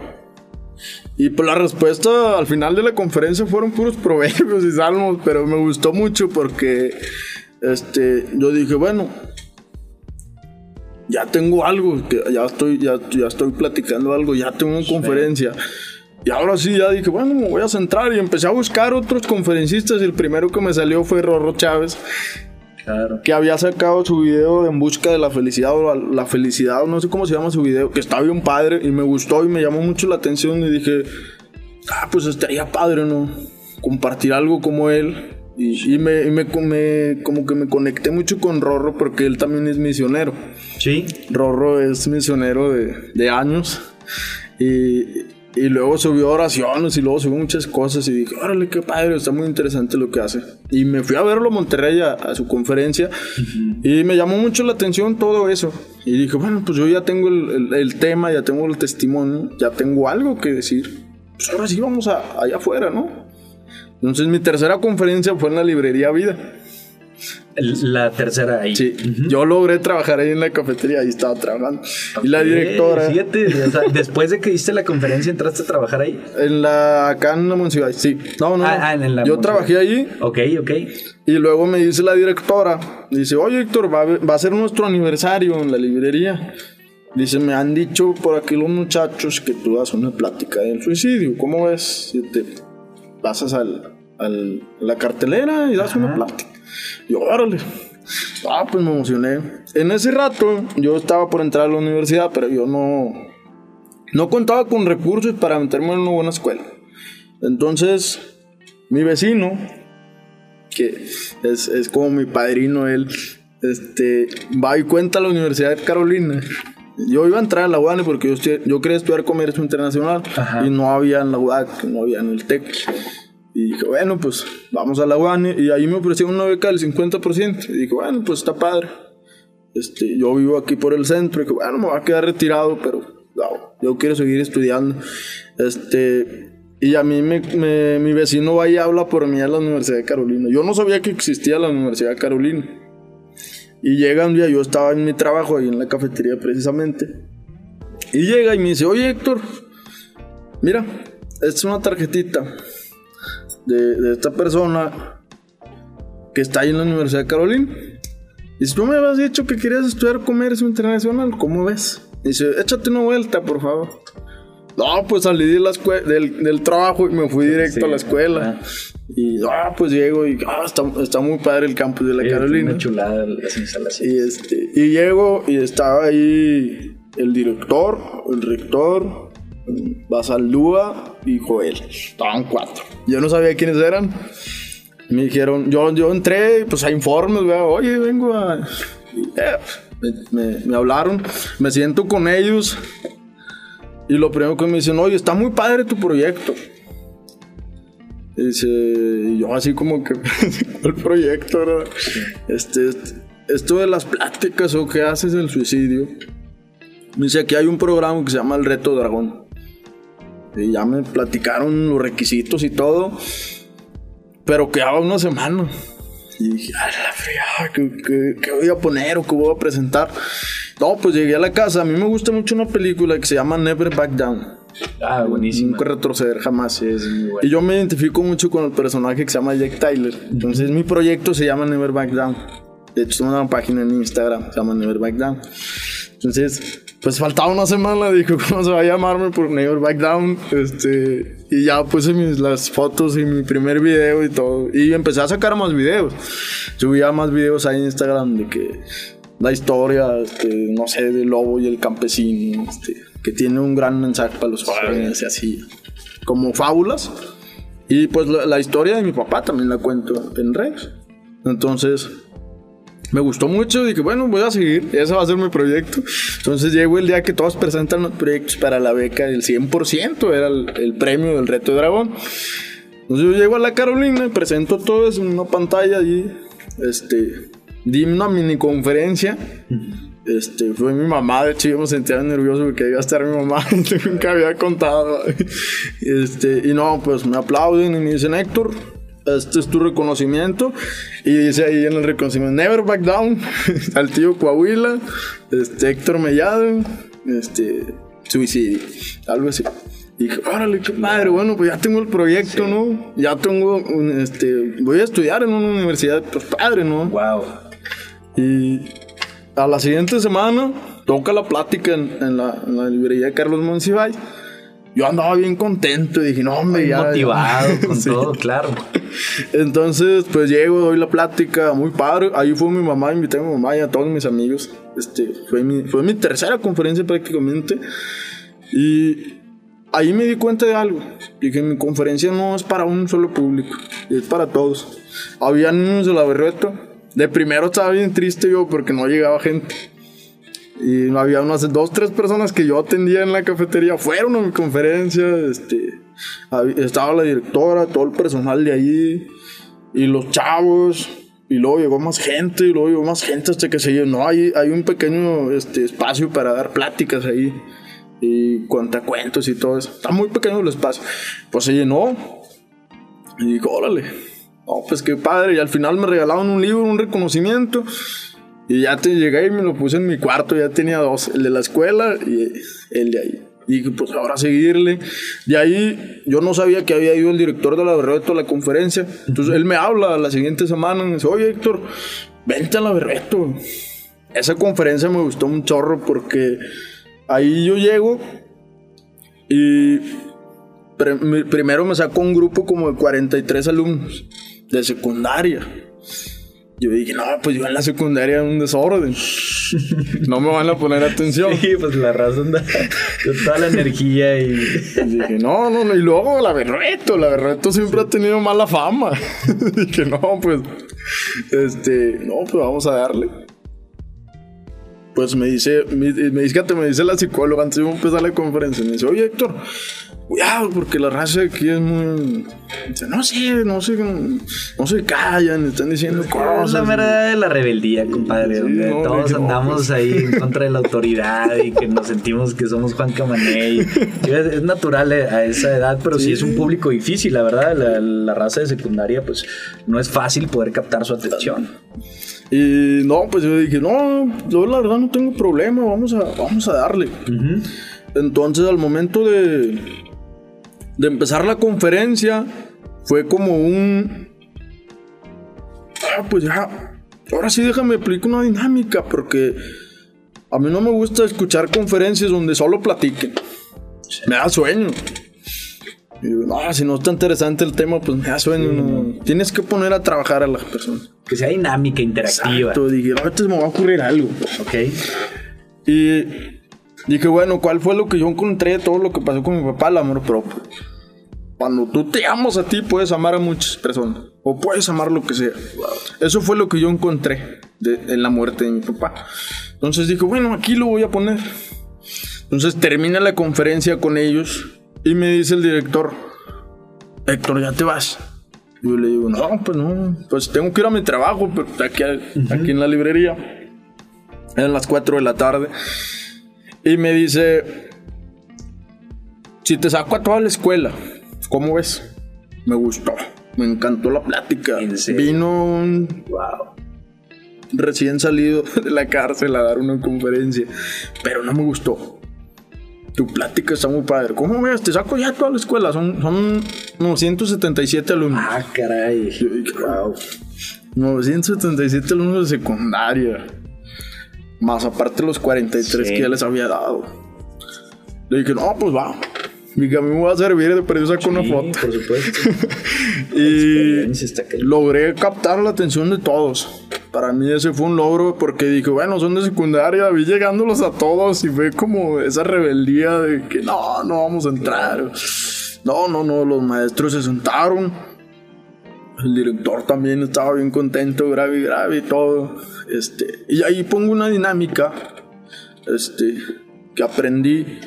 Y pues la respuesta al final de la conferencia fueron puros proverbios y salmos, pero me gustó mucho porque este, yo dije, bueno, ya tengo algo, que ya estoy, ya, ya estoy platicando algo, ya tengo una conferencia. Y ahora sí, ya dije, bueno, me voy a centrar y empecé a buscar otros conferencistas y el primero que me salió fue Rorro Chávez Claro. que había sacado su video En busca de la felicidad o la, la felicidad, no sé cómo se llama su video, que está bien padre y me gustó y me llamó mucho la atención y dije, ah, pues estaría padre, ¿no? Compartir algo como él. Y, y me, y me- me- como que me conecté mucho con Rorro porque él también es misionero. Sí. Rorro es misionero de, de años y, y luego subió oraciones y luego subió muchas cosas y dije, órale, qué padre, está muy interesante lo que hace. Y me fui a verlo a Monterrey a, a su conferencia y me llamó mucho la atención todo eso. Y dije, bueno, pues yo ya tengo el, el- el tema, ya tengo el testimonio, ya tengo algo que decir. Pues ahora sí vamos a, allá afuera, ¿no? Entonces mi tercera conferencia fue en la librería Vida. La tercera ahí. Sí, yo logré trabajar ahí en la cafetería, ahí estaba trabajando. Y la directora... Fíjate, o sea, después de que diste la conferencia, entraste a trabajar ahí. En la, acá en la municipal, sí. No, no, Ah, no. ah, en la Yo trabajé allí Ok, ok. y luego me dice la directora, dice, oye Héctor, va a, va a ser nuestro aniversario en la librería. Dice, me han dicho por aquí los muchachos que tú das una plática del suicidio. ¿Cómo ves? Si te pasas al, al- a la cartelera y das una plática. Yo, órale. Ah, pues me emocioné. En ese rato yo estaba por entrar a la universidad, pero yo no, no contaba con recursos para meterme en una buena escuela. Entonces, mi vecino, que es, es como mi padrino él, este, va y cuenta a la Universidad de Carolina. Yo iba a entrar a la UAN porque yo, yo quería estudiar comercio internacional Ajá. y no había en la UAC, no había en el TEC. Y dije, bueno, pues vamos a la UAN y ahí me ofrecieron una beca del 50%. Y dije, bueno, pues está padre. Este, yo vivo aquí por el centro y que bueno, me va a quedar retirado, pero no, yo quiero seguir estudiando. Este, y a mí me, me- mi vecino va y habla por mí a la Universidad de Carolina. Yo no sabía que existía la Universidad de Carolina. Y llega un día, yo estaba en mi trabajo ahí en la cafetería precisamente. Y llega y me dice, oye Héctor, mira, esta es una tarjetita de, de esta persona que está ahí en la Universidad de Carolina. Dice, tú me habías dicho que querías estudiar comercio internacional, ¿cómo ves? Dice, échate una vuelta, por favor. No, pues salí de la del, del trabajo y me fui directo Sí, a la escuela. Y ah, pues llego y ah, está, está muy padre el campus de la Carolina. Una chulada las Y, instalaciones. este, y llego y estaba ahí el director, el rector, Basaldúa y Joel. Estaban cuatro. Yo no sabía quiénes eran. Me dijeron, yo, yo entré pues a informes, oye, vengo a... eh, me, me- me hablaron, me siento con ellos y lo primero que me dicen, oye, está muy padre tu proyecto. Y dice, yo así como que, el proyecto, ¿verdad? Este, esto de las pláticas o qué haces del suicidio. Me dice, aquí hay un programa que se llama El Reto Dragón. Y ya me platicaron los requisitos y todo. Pero quedaba una semana. Y dije, ay, la fregada, ¿qué, qué, qué voy a poner o qué voy a presentar? No, pues llegué a la casa. A mí me gusta mucho una película que se llama Never Back Down. Ah, buenísimo. Nunca retroceder jamás. Es muy bueno. Y yo me identifico mucho con el personaje que se llama Jack Tyler. Entonces mi proyecto se llama Never Back Down. De hecho, tengo una página en Instagram, se llama Never Back Down. Entonces, pues faltaba una semana, dijo, ¿cómo se va a llamarme por Never Back Down? Este, y ya puse mis, las fotos y mi primer video y todo. Y empecé a sacar más videos. Subía más videos ahí en Instagram de que la historia, este, no sé, del lobo y el campesino, este, que tiene un gran mensaje para los jóvenes y así, como fábulas. Y pues la, la historia de mi papá también la cuento en redes. Entonces, me gustó mucho. Dije, bueno, voy a seguir. Ese va a ser mi proyecto. Entonces llegó el día que todos presentan los proyectos para la beca del 100%. Era el, el premio del reto de dragón. Entonces yo llego a la Carolina y presento todo eso en una pantalla y este, di una mini conferencia. Este, fue mi mamá, de hecho yo me sentía nervioso porque iba a estar mi mamá, nunca había contado. Este, y no, pues me aplauden y me dicen, Héctor, este es tu reconocimiento. Y dice ahí en el reconocimiento, Never Back Down, al tío Coahuila, este, Héctor Mellado, este, suicidio, algo así. Y dije, órale, qué padre, bueno, pues ya tengo el proyecto, ¿no? Ya tengo, este, voy a estudiar en una universidad, pues padre, ¿no? Wow. Y a la siguiente semana toca la plática en, en la, en la librería de Carlos Monsiváis. Yo andaba bien contento y dije, no, hombre, ya. Motivado ya". con Sí. todo, claro. Entonces, pues llego, doy la plática, muy padre. Ahí fue mi mamá, invité a mi mamá y a todos mis amigos. Este, fue mi, fue mi tercera conferencia prácticamente. Y ahí me di cuenta de algo. Dije, mi conferencia no es para un solo público, es para todos. Había niños de la Berreto. De primero estaba bien triste yo porque no llegaba gente. Y había unas dos, tres personas que yo atendía en la cafetería. Fueron a mi conferencia. Este, estaba la directora, todo el personal de ahí. Y los chavos. Y luego llegó más gente. Y luego llegó más gente hasta que se llenó. Hay, hay un pequeño este, espacio para dar pláticas ahí. Y cuentacuentos y todo eso. Está muy pequeño el espacio. Pues se llenó. Y dijo, órale. No, pues qué padre. Y al final me regalaron un libro, un reconocimiento. Y ya te llegué y me lo puse en mi cuarto. Ya tenía dos: el de la escuela y el de ahí. Y dije, pues ahora seguirle. De ahí yo no sabía que había ido el director de la Berreto a la conferencia. Entonces él me habla la siguiente semana. Y me dice, oye Héctor, vente a la Berreto. Esa conferencia me gustó un chorro porque ahí yo llego y primero me sacó un grupo como de 43 alumnos de secundaria. Yo dije, no, pues yo en la secundaria un desorden. No me van a poner atención. Sí, pues la razón da con toda la energía y. Y dije, no, no, no. Y luego la Berreto, la Berreto siempre ha tenido mala fama. dije, no, pues, este, no, pues vamos a darle. Pues me dice, me, me dice, me dice la psicóloga antes de empezar la conferencia. Me dice, oye Héctor, cuidado, porque la raza aquí es muy. No sé, no sé, no se callan, están diciendo Es cosas. la verdad de la rebeldía, compadre. Sí, donde no, todos no, andamos pues. ahí en contra de la autoridad y que nos sentimos que somos Juan Camaney. Es, es natural eh, a esa edad, pero sí. Sí. es un público difícil, la verdad. La, la raza de secundaria, pues no es fácil poder captar su atención. Y no, pues yo dije, no, yo la verdad no tengo problema, vamos a, vamos a darle. Entonces al momento de, de empezar la conferencia, fue como un... Ah, pues ya, ahora sí déjame aplicar una dinámica, porque a mí no me gusta escuchar conferencias donde solo platiquen. me da sueño. Y digo, no, si no está interesante el tema, pues me da sueño. no. Tienes que poner a trabajar a las personas. Que sea dinámica, interactiva. Exacto, dije, ahorita me va a ocurrir algo. Ok. Y dije, bueno, ¿cuál fue lo que yo encontré? Todo lo que pasó con mi papá, el amor propio. Cuando tú te amas a ti, puedes amar a muchas personas. O puedes amar lo que sea. Eso fue lo que yo encontré de- en la muerte de mi papá. Entonces dije, bueno, aquí lo voy a poner. Entonces termina la conferencia con ellos y me dice el director, Héctor, ya te vas. Y yo le digo, no, pues no, pues tengo que ir a mi trabajo, pero aquí, aquí en la librería. Eran las 4 de la tarde. Y me dice, si te saco a toda la escuela, ¿cómo ves? Me gustó, me encantó la plática. Vino un Wow. recién salido de la cárcel a dar una conferencia, pero no me gustó. Tu plática está muy padre. ¿Cómo ves? Te saco ya a toda la escuela. Son, son 977 alumnos. Ah, caray. Wow. 977 alumnos de secundaria. Más aparte los 43 Sí. que ya les había dado. Le dije, no, pues va. Dije, a mí me va a servir de perdido saco una Sí, foto. por supuesto. Y logré captar la atención de todos. Para mí ese fue un logro porque dije, bueno, son de secundaria, vi llegándolos a todos y fue como esa rebeldía de que no, no vamos a entrar. No, no, no, los maestros se sentaron. El director también estaba bien contento, grave grave y todo. Este, y ahí pongo una dinámica este, que aprendí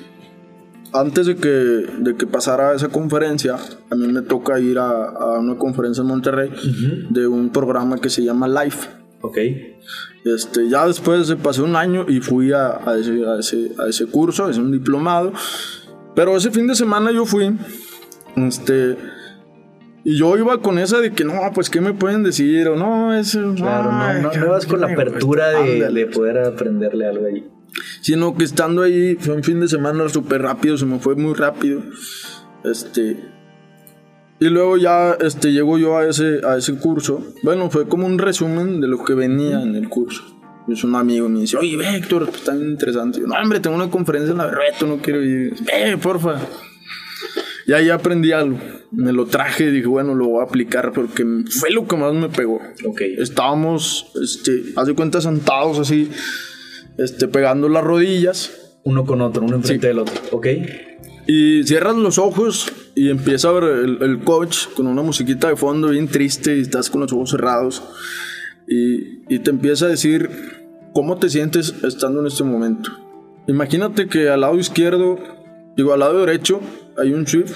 antes de que, de que pasara esa conferencia, a mí me toca ir a, a una conferencia en Monterrey de un programa que se llama Life. Ok. Este, ya después se pasó un año y fui a, a ese, a, ese, a ese curso, es un diplomado. Pero ese fin de semana yo fui. Este, y yo iba con esa de que no, pues qué me pueden decir o no, eso. Claro, ay, no, no, no vas con la apertura cuesta". de, de poder aprenderle algo ahí. Sino que estando ahí fue un fin de semana súper rápido, se me fue muy rápido. Este. Y luego ya este, llego yo a ese, a ese curso. Bueno, fue como un resumen de lo que venía en el curso. Es un amigo me dice, oye, ve, Héctor, pues, interesante. Yo, no, hombre, tengo una conferencia en la Berreto, no quiero ir. Ve, porfa. Y ahí aprendí algo. Me lo traje y dije, bueno, lo voy a aplicar porque fue lo que más me pegó. Ok. Estábamos, este, haz de cuenta, sentados así, este, pegando las rodillas. Uno con otro, uno enfrente del otro. Ok. Y cierras los ojos y empieza a ver el, el coach con una musiquita de fondo bien triste y estás con los ojos cerrados. Y, y te empieza a decir cómo te sientes estando en este momento. Imagínate que al lado izquierdo, digo, al lado derecho, hay un chip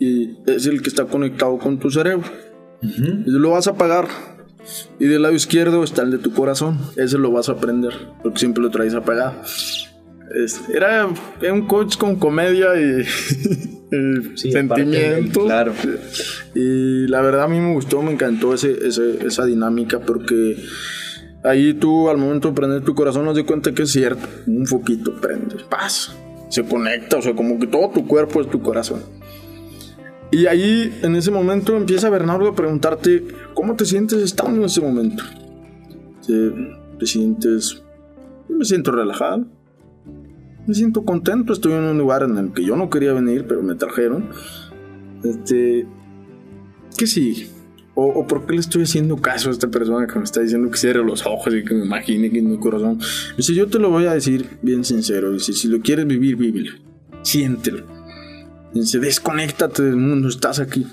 y es el que está conectado con tu cerebro. Y lo vas a apagar. Y del lado izquierdo está el de tu corazón. Ese lo vas a aprender, porque siempre lo traes apagado. Era, un coach con comedia y, y Sí, sentimientos. claro. Y la verdad a mí me gustó, me encantó ese, ese- esa dinámica porque ahí tú al momento de prender tu corazón nos de cuenta que es cierto. Un foquito prende, paz, se conecta, o sea, como que todo tu cuerpo es tu corazón. Y ahí en ese momento empieza Bernardo a preguntarte, ¿cómo te sientes estando en ese momento? ¿Te, te sientes... Me siento relajado. Me siento contento, estoy en un lugar en el que yo no quería venir, pero me trajeron. Este, ¿qué sigue? O, o por qué le estoy haciendo caso a esta persona que me está diciendo que cierre los ojos y que me imagine que en mi corazón? Dice, yo te lo voy a decir bien sincero. Dice, si lo quieres vivir, vívelo. Siéntelo. Dice, desconéctate del mundo, estás aquí.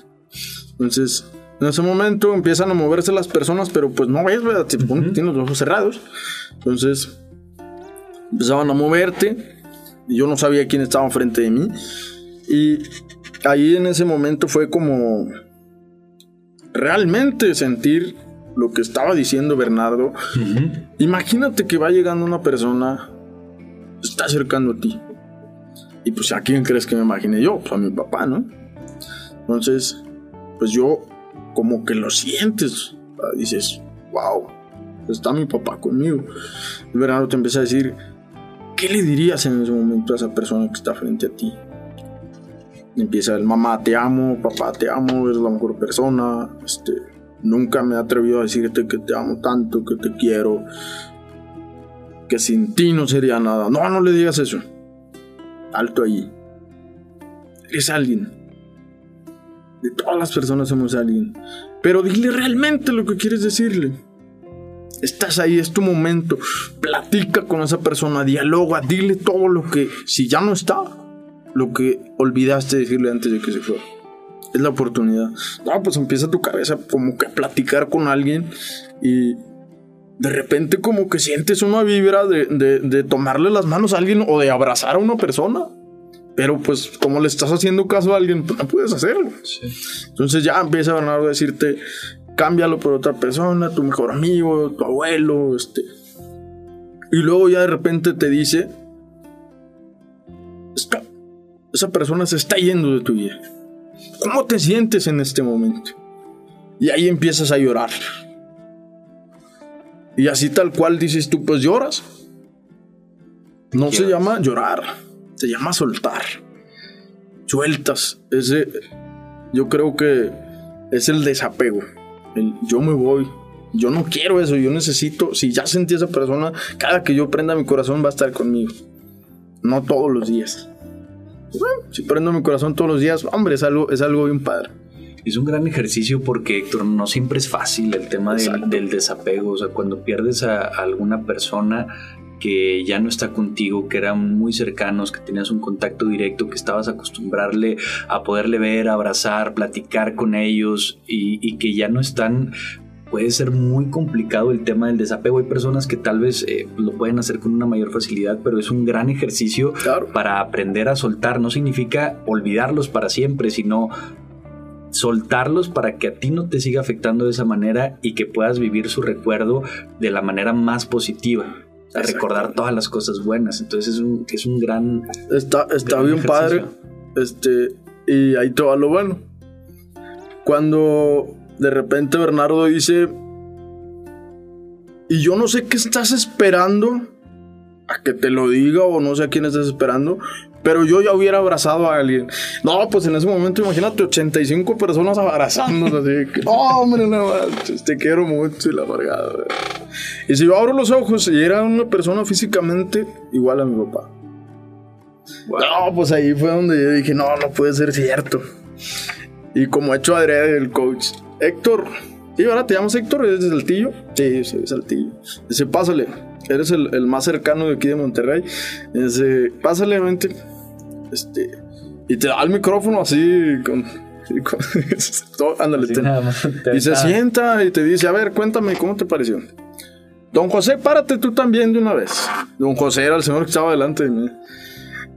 Entonces, en ese momento empiezan a moverse las personas, pero pues no ves, ¿verdad? Te Tienes los ojos cerrados. Entonces, empezaban a moverte. Y yo no sabía quién estaba enfrente de mí. Y ahí en ese momento fue como realmente sentir lo que estaba diciendo Bernardo. Imagínate que va llegando una persona, está acercando a ti. Y pues a quién crees que me imaginé yo? Pues a mi papá, ¿no? Entonces, pues yo como que lo sientes. ¿verdad? Dices, wow, está mi papá conmigo. Y Bernardo te empieza a decir, ¿qué le dirías en ese momento a esa persona que está frente a ti? Empieza el mamá, te amo, papá, te amo, eres la mejor persona. Este, nunca me he atrevido a decirte que te amo tanto, que te quiero, que sin ti no sería nada. No, no le digas eso. Alto allí. es alguien. De todas las personas somos alguien. Pero dile realmente lo que quieres decirle. Estás ahí, es tu momento. Platica con esa persona, dialoga, dile todo lo que, si ya no está, lo que olvidaste decirle antes de que se fuera. Es la oportunidad. No, pues empieza tu cabeza como que a platicar con alguien y de repente como que sientes una vibra de, de, tomarle las manos a alguien o de abrazar a una persona. Pero pues como le estás haciendo caso a alguien, pues no puedes hacerlo. Entonces ya empieza Bernardo a decirte, cámbialo por otra persona, tu mejor amigo, tu abuelo, este. Y luego ya de repente te dice, esa persona se está yendo de tu vida. ¿Cómo te sientes en este momento? Y ahí empiezas a llorar. Y así tal cual dices tú, pues lloras. No se llama llorar, se llama soltar. Sueltas. Ese, yo creo que es el desapego yo me voy. Yo no quiero eso, yo necesito, si ya sentí a esa persona, cada que yo prenda mi corazón va a estar conmigo. No todos los días. si prendo mi corazón todos los días, hombre, es algo, es algo bien padre. Es un gran ejercicio porque, Héctor, no siempre es fácil el tema del, desapego. O sea, cuando pierdes a alguna persona, que ya no está contigo, que eran muy cercanos, que tenías un contacto directo, que estabas acostumbrarle a poderle ver, abrazar, platicar con ellos y, que ya no están, puede ser muy complicado el tema del desapego. Hay personas que tal vez eh, lo pueden hacer con una mayor facilidad, pero es un gran ejercicio para aprender a soltar. No significa olvidarlos para siempre, sino soltarlos para que a ti no te siga afectando de esa manera y que puedas vivir su recuerdo de la manera más positiva a recordar todas las cosas buenas. Entonces es un, es un gran. Está, está bien padre. Este, y ahí te va lo bueno. Cuando de repente Bernardo dice. Y yo no sé qué estás esperando a que te lo diga o no sé a quién estás esperando, pero yo ya hubiera abrazado a alguien. No, pues en ese momento imagínate 85 personas abrazándonos así. Que, hombre, no, te quiero mucho y la amargada. Y si yo abro los ojos y era una persona físicamente igual a mi papá. No, pues ahí fue donde yo dije, no, no puede ser cierto. Y como ha hecho Adrián, el coach, Héctor, y ahora te llamas Héctor, ¿eres de Saltillo? Sí, soy de Saltillo. Dice, pásale, eres el, el, más cercano de aquí de Monterrey. Dice, pásale, vente. Este, y te da el micrófono así con ándale, y se sienta y te dice, a ver, cuéntame, ¿cómo te pareció? Don José, párate tú también de una vez. Don José era el señor que estaba delante de mí.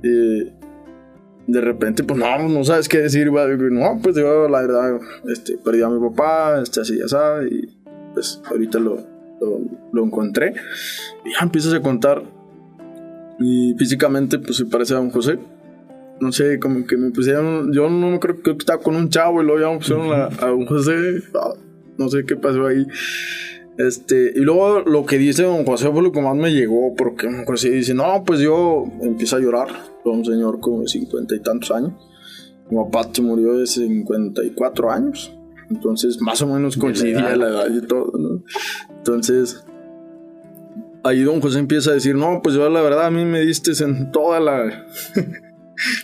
Y de repente, pues no, no sabes qué decir. No, pues yo la verdad, este, perdí a mi papá, este, así, ya sabes. Y pues ahorita lo, lo, encontré. Y ya empiezas a contar. Y físicamente, pues se parece a don José. No sé, como que me pusieron. Yo no me creo que estaba con un chavo y luego ya me pusieron a, a don José. Ah, no sé qué pasó ahí. Este, y luego lo que dice don José fue lo que más me llegó, porque don José dice, no, pues yo empiezo a llorar, un señor como de cincuenta y tantos años, mi papá se murió de 54 años, entonces más o menos coincidía la edad y todo, ¿no? Entonces, ahí don José empieza a decir, no, pues yo la verdad a mí me diste en toda la...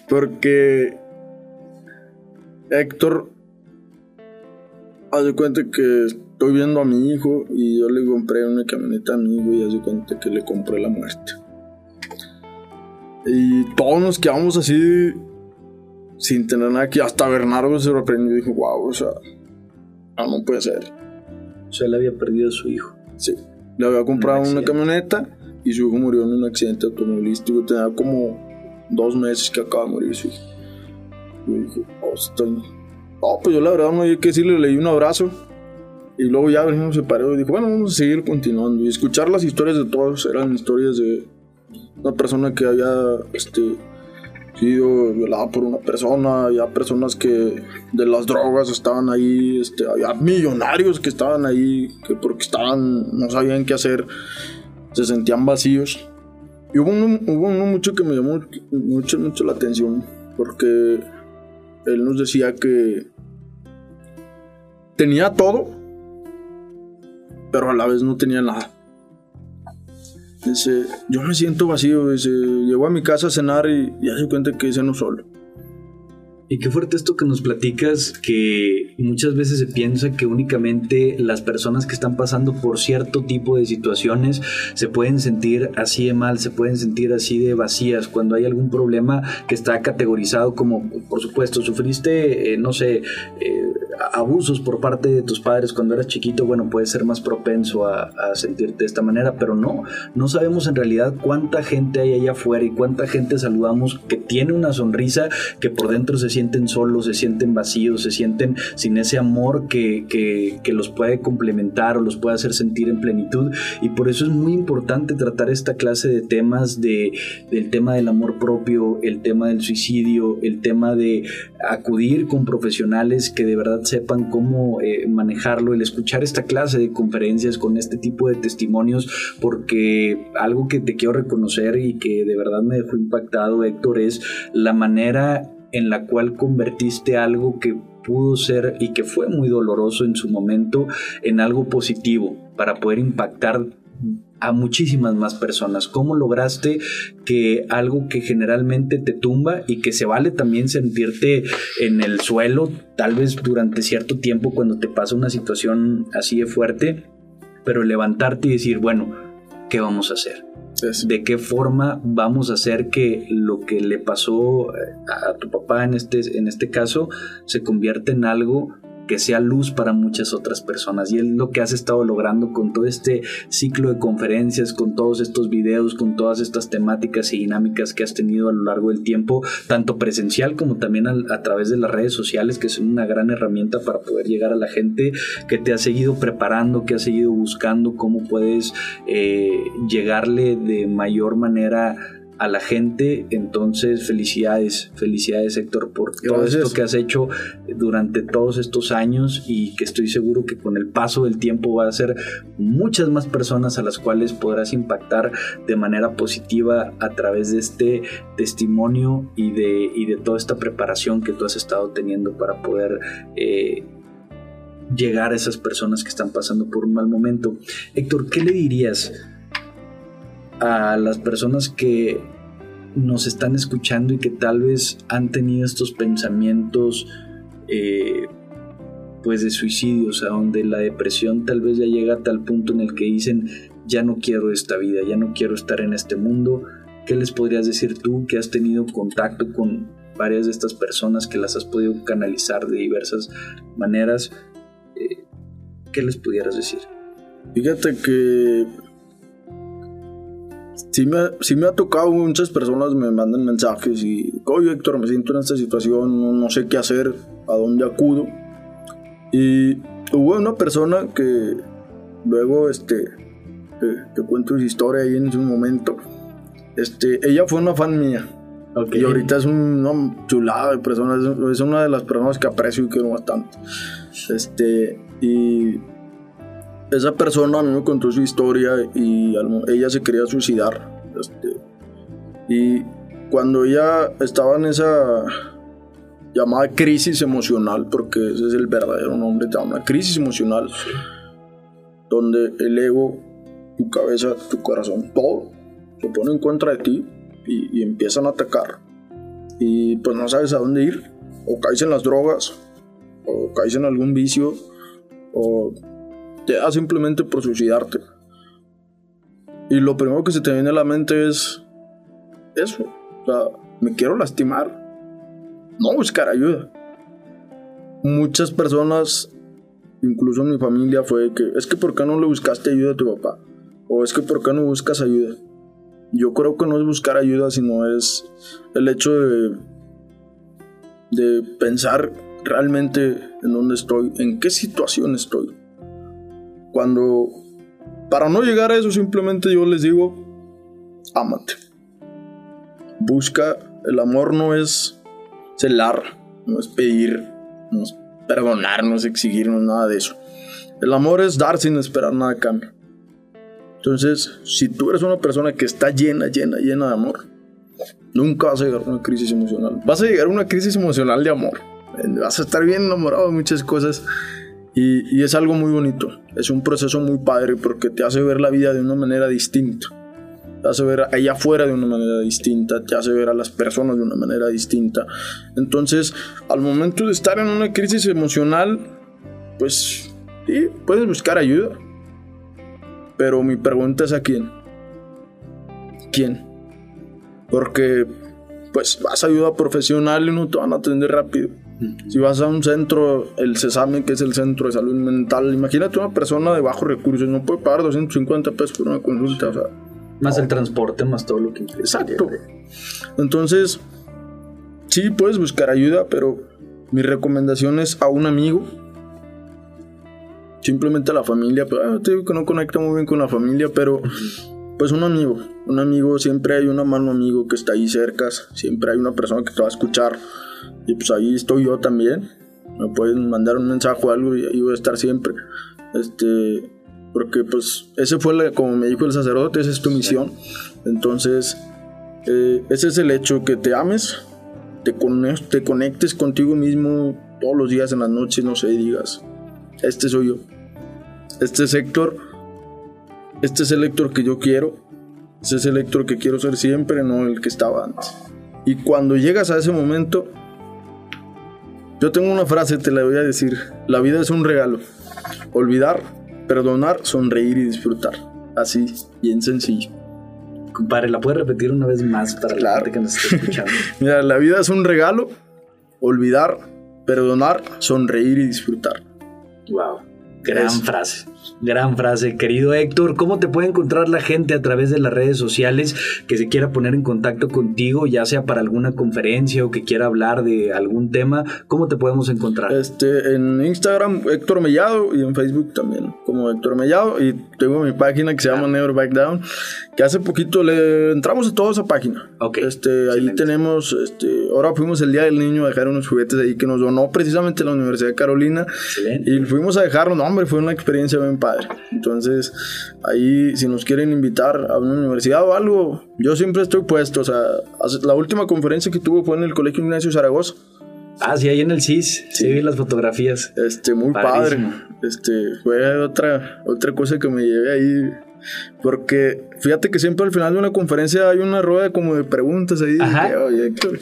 porque Héctor, hace cuenta que estoy viendo a mi hijo y yo le compré una camioneta a mi hijo y hace cuenta que le compré la muerte. Y todos nos quedamos así sin tener nada que hasta Bernardo se sorprendió y dijo, wow, o sea, ah, no puede ser. O sea, él había perdido a su hijo. Sí, le había comprado una camioneta y su hijo murió en un accidente automovilístico. Tenía como dos meses que acaba de morir su hijo. Y dije, estoy... Oh, pues yo la verdad no hay que decirle, le di un abrazo y luego ya venimos se paró y dijo, bueno, vamos a seguir continuando. Y escuchar las historias de todos eran historias de una persona que había este, sido violada por una persona, había personas que de las drogas estaban ahí, este, había millonarios que estaban ahí, que porque estaban, no sabían qué hacer, se sentían vacíos. Y hubo uno, mucho que me llamó mucho, la atención, porque él nos decía que tenía todo, pero a la vez no tenía nada. Dice, yo me siento vacío, dice, llegó a mi casa a cenar y ya se cuenta que no solo. Y qué fuerte esto que nos platicas, que muchas veces se piensa que únicamente las personas que están pasando por cierto tipo de situaciones se pueden sentir así de mal, se pueden sentir así de vacías, cuando hay algún problema que está categorizado como, por supuesto, sufriste, eh, no sé, eh, abusos por parte de tus padres cuando eras chiquito, bueno, puedes ser más propenso a, sentirte de esta manera, pero no, no sabemos en realidad cuánta gente hay allá afuera y cuánta gente saludamos que tiene una sonrisa, que por dentro se sienten solos, se sienten vacíos, se sienten sin ese amor que, que, que los puede complementar o los puede hacer sentir en plenitud. Y por eso es muy importante tratar esta clase de temas de, del tema del amor propio, el tema del suicidio, el tema de acudir con profesionales que de verdad sepan cómo eh, manejarlo, el escuchar esta clase de conferencias con este tipo de testimonios, porque algo que te quiero reconocer y que de verdad me dejó impactado, Héctor, es la manera en la cual convertiste algo que pudo ser y que fue muy doloroso en su momento en algo positivo para poder impactar a muchísimas más personas. ¿Cómo lograste que algo que generalmente te tumba y que se vale también sentirte en el suelo, tal vez durante cierto tiempo cuando te pasa una situación así de fuerte, pero levantarte y decir, bueno, ¿qué vamos a hacer? ¿De qué forma vamos a hacer que lo que le pasó a tu papá en este, en este caso se convierta en algo que sea luz para muchas otras personas. Y es lo que has estado logrando con todo este ciclo de conferencias, con todos estos videos, con todas estas temáticas y dinámicas que has tenido a lo largo del tiempo, tanto presencial como también a, través de las redes sociales, que son una gran herramienta para poder llegar a la gente que te ha seguido preparando, que ha seguido buscando cómo puedes eh, llegarle de mayor manera a la gente. Entonces, felicidades, felicidades Héctor por todo esto que has hecho durante todos estos años y que estoy seguro que con el paso del tiempo va a ser muchas más personas a las cuales podrás impactar de manera positiva a través de este testimonio y de, y de toda esta preparación que tú has estado teniendo para poder... Eh, llegar a esas personas que están pasando por un mal momento. Héctor, ¿qué le dirías a las personas que nos están escuchando y que tal vez han tenido estos pensamientos eh, pues de suicidios, a donde la depresión tal vez ya llega a tal punto en el que dicen ya no quiero esta vida, ya no quiero estar en este mundo. ¿Qué les podrías decir tú que has tenido contacto con varias de estas personas, que las has podido canalizar de diversas maneras? Eh, ¿Qué les pudieras decir? Fíjate que sí me, ha tocado, muchas personas me mandan mensajes y, oye Héctor, me siento en esta situación, no, sé qué hacer, a dónde acudo. Y hubo una persona que luego, este, te cuento su historia ahí en su momento. Este, ella fue una fan mía. Y ahorita es una chulada de persona, es, una de las personas que aprecio y quiero bastante. Este, y esa persona a mí me contó su historia y ella se quería suicidar. Este, y cuando ella estaba en esa llamada crisis emocional, porque ese es el verdadero nombre, una crisis emocional, donde el ego, tu cabeza, tu corazón, todo se pone en contra de ti y, y empiezan a atacar. Y pues no sabes a dónde ir, o caes en las drogas, o caes en algún vicio, o te da simplemente por suicidarte. Y lo primero que se te viene a la mente es eso. O sea, me quiero lastimar. No buscar ayuda. Muchas personas, incluso en mi familia, fue que es que ¿por qué no le buscaste ayuda a tu papá? O es que ¿por qué no buscas ayuda? Yo creo que no es buscar ayuda, sino es el hecho de, de pensar realmente en dónde estoy, en qué situación estoy. Cuando, para no llegar a eso, simplemente yo les digo, ámate. Busca, el amor no es celar, no es pedir, no es perdonar, no es exigirnos nada de eso. El amor es dar sin esperar nada a cambio. Entonces, si tú eres una persona que está llena, llena, llena de amor, nunca vas a llegar a una crisis emocional. Vas a llegar a una crisis emocional de amor. Vas a estar bien enamorado de muchas cosas y, es algo muy bonito, es un proceso muy padre porque te hace ver la vida de una manera distinta. te hace ver allá afuera de una manera distinta, te hace ver a las personas de una manera distinta. Entonces, al momento de estar en una crisis emocional, pues sí, puedes buscar ayuda. Pero mi pregunta es a quién. ¿Quién? Porque pues vas a ayuda profesional y no te van a atender rápido. Si vas a un centro, el CESAME, que es el centro de salud mental, imagínate una persona de bajos recursos, no puede pagar 250 pesos por una consulta, o sea, Más el transporte, más todo lo que implica. Exacto. Entonces, sí puedes buscar ayuda, pero mi recomendación es a un amigo. Simplemente a la familia, pero ah, te digo que no conecta muy bien con la familia, pero pues un amigo, un amigo, siempre hay una mano amigo que está ahí cerca, siempre hay una persona que te va a escuchar y pues ahí estoy yo también. Me pueden mandar un mensaje o algo y ahí voy a estar siempre. Este, porque pues ese fue la- como me dijo el sacerdote, esa es tu misión. Entonces, eh, ese es el hecho, que te ames, te, cone- te conectes contigo mismo todos los días en las noches, no sé, digas, este soy yo. Este es Héctor. Este es el Héctor que yo quiero. Ese es el Héctor que quiero ser siempre, no el que estaba antes. Y cuando llegas a ese momento, yo tengo una frase, te la voy a decir. La vida es un regalo. Olvidar, perdonar, sonreír y disfrutar. Así, bien sencillo. Compadre, ¿la puedes repetir una vez más para la Claro. gente que nos está escuchando? Mira, la vida es un regalo. Olvidar, perdonar, sonreír y disfrutar. wow. Gran frase. Gran frase, querido Héctor. ¿Cómo te puede encontrar la gente a través de las redes sociales que se quiera poner en contacto contigo, ya sea para alguna conferencia o que quiera hablar de algún tema? ¿Cómo te podemos encontrar? Este, en Instagram, Héctor Mellado, y en Facebook también, como Héctor Mellado. Y tengo mi página que se llama Never Back Down, que hace poquito le entramos a toda esa página. Ok, Este, ahí tenemos, este, ahora fuimos el Día del Niño a dejar unos juguetes ahí que nos donó precisamente la Universidad de Carolina. Excelente. Y fuimos a dejarlo, no, hombre, fue una experiencia bien padre. Entonces, ahí, si nos quieren invitar a una universidad o algo, yo siempre estoy puesto. O sea, la última conferencia que tuve fue en el Colegio Ignacio Zaragoza. Ah, sí, ahí en el CIS. Sí, vi las fotografías. Este, muy Padrísimo. padre. Este, fue otra, otra cosa que me llevé ahí. Porque fíjate que siempre al final de una conferencia hay una rueda como de preguntas ahí. Ajá. que, Oye, Héctor.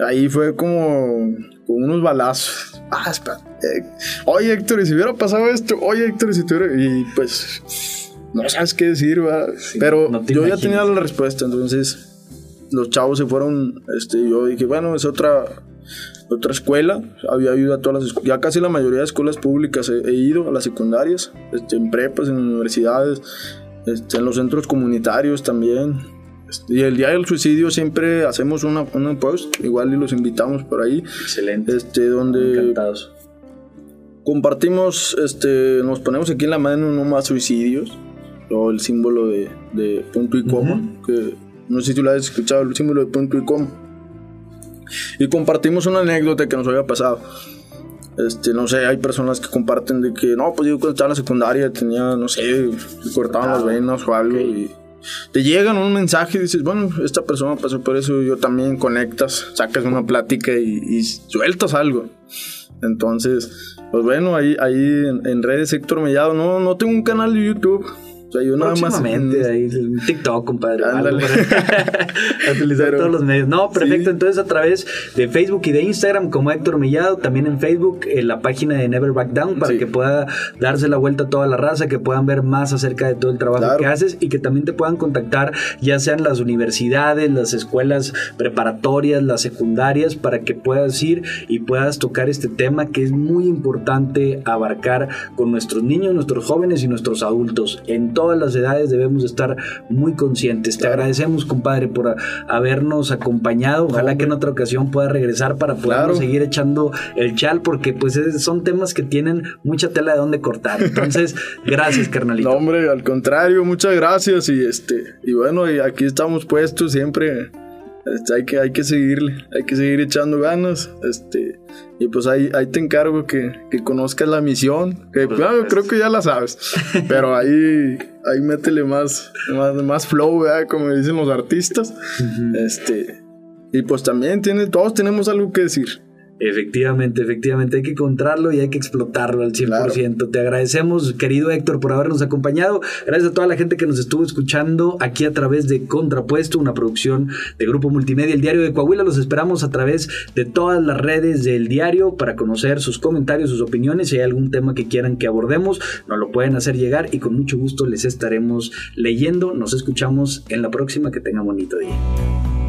Ahí fue como con unos balazos. Ah, espera. Eh, oye, Héctor, y si hubiera pasado esto. Oye, Héctor, y si tuviera. Y pues. No sabes qué decir, va. Pero no yo ya tenía la respuesta, entonces. Los chavos se fueron. Este, yo dije, bueno, es otra otra escuela, había ido a todas las ya casi la mayoría de escuelas públicas he, he ido, a las secundarias, este, en prepas, en universidades, este, en los centros comunitarios también. Este, y el día del suicidio siempre hacemos una, una post, igual y los invitamos por ahí, Excelente. este, donde Encantados. Compartimos, este, nos ponemos aquí en la mano no más suicidios, o el símbolo de, de punto y coma, que no sé si tú lo has escuchado, el símbolo de punto y coma. Y compartimos una anécdota que nos había pasado. Este, no sé, hay personas que comparten de que, no, pues yo cuando estaba en la secundaria tenía, no sé, cortaban las venas o algo y te llegan un mensaje y dices, bueno, esta persona pasó por eso, yo también conectas, sacas una plática y, y sueltas algo. Entonces, pues bueno, ahí, ahí en, redes Héctor Mellado, no, no tengo un canal de YouTube. Sea, yo nada más. Ahí, TikTok, compadre. Ándale. utilizar Pero- todos los medios. No, perfecto. sí. Entonces, a través de Facebook y de Instagram, como Héctor Mellado, también en Facebook, en la página de Never Back Down, para Sí. que pueda darse la vuelta a toda la raza, que puedan ver más acerca de todo el trabajo Claro. que haces y que también te puedan contactar, ya sean las universidades, las escuelas preparatorias, las secundarias, para que puedas ir y puedas tocar este tema que es muy importante abarcar con nuestros niños, nuestros jóvenes y nuestros adultos. En todas las edades debemos estar muy conscientes. Te agradecemos, compadre, por habernos acompañado. Ojalá que en otra ocasión pueda regresar para Claro. seguir echando el chal, porque pues es- son temas que tienen mucha tela de dónde cortar. Entonces, gracias, carnalito. No, hombre, al contrario, muchas gracias. Y este, y bueno, y aquí estamos puestos siempre. Este, hay, que, hay que seguirle, hay que seguir echando ganas. Este, y pues ahí, ahí te encargo que, que conozcas la misión. Que Por claro, supuesto. creo que ya la sabes. Pero ahí, ahí métele más, más, más flow, ¿verdad? Como dicen los artistas. Este, y pues también tiene, todos tenemos algo que decir. Efectivamente, efectivamente, hay que encontrarlo y hay que explotarlo al 100%. Te agradecemos, querido Héctor, por habernos acompañado. Gracias a toda la gente que nos estuvo escuchando aquí a través de Contrapuesto, una producción de Grupo Multimedia, el Diario de Coahuila. Los esperamos a través de todas las redes del diario para conocer sus comentarios, sus opiniones. Si hay algún tema que quieran que abordemos, nos lo pueden hacer llegar y con mucho gusto les estaremos leyendo. Nos escuchamos en la próxima. Que tengan bonito día.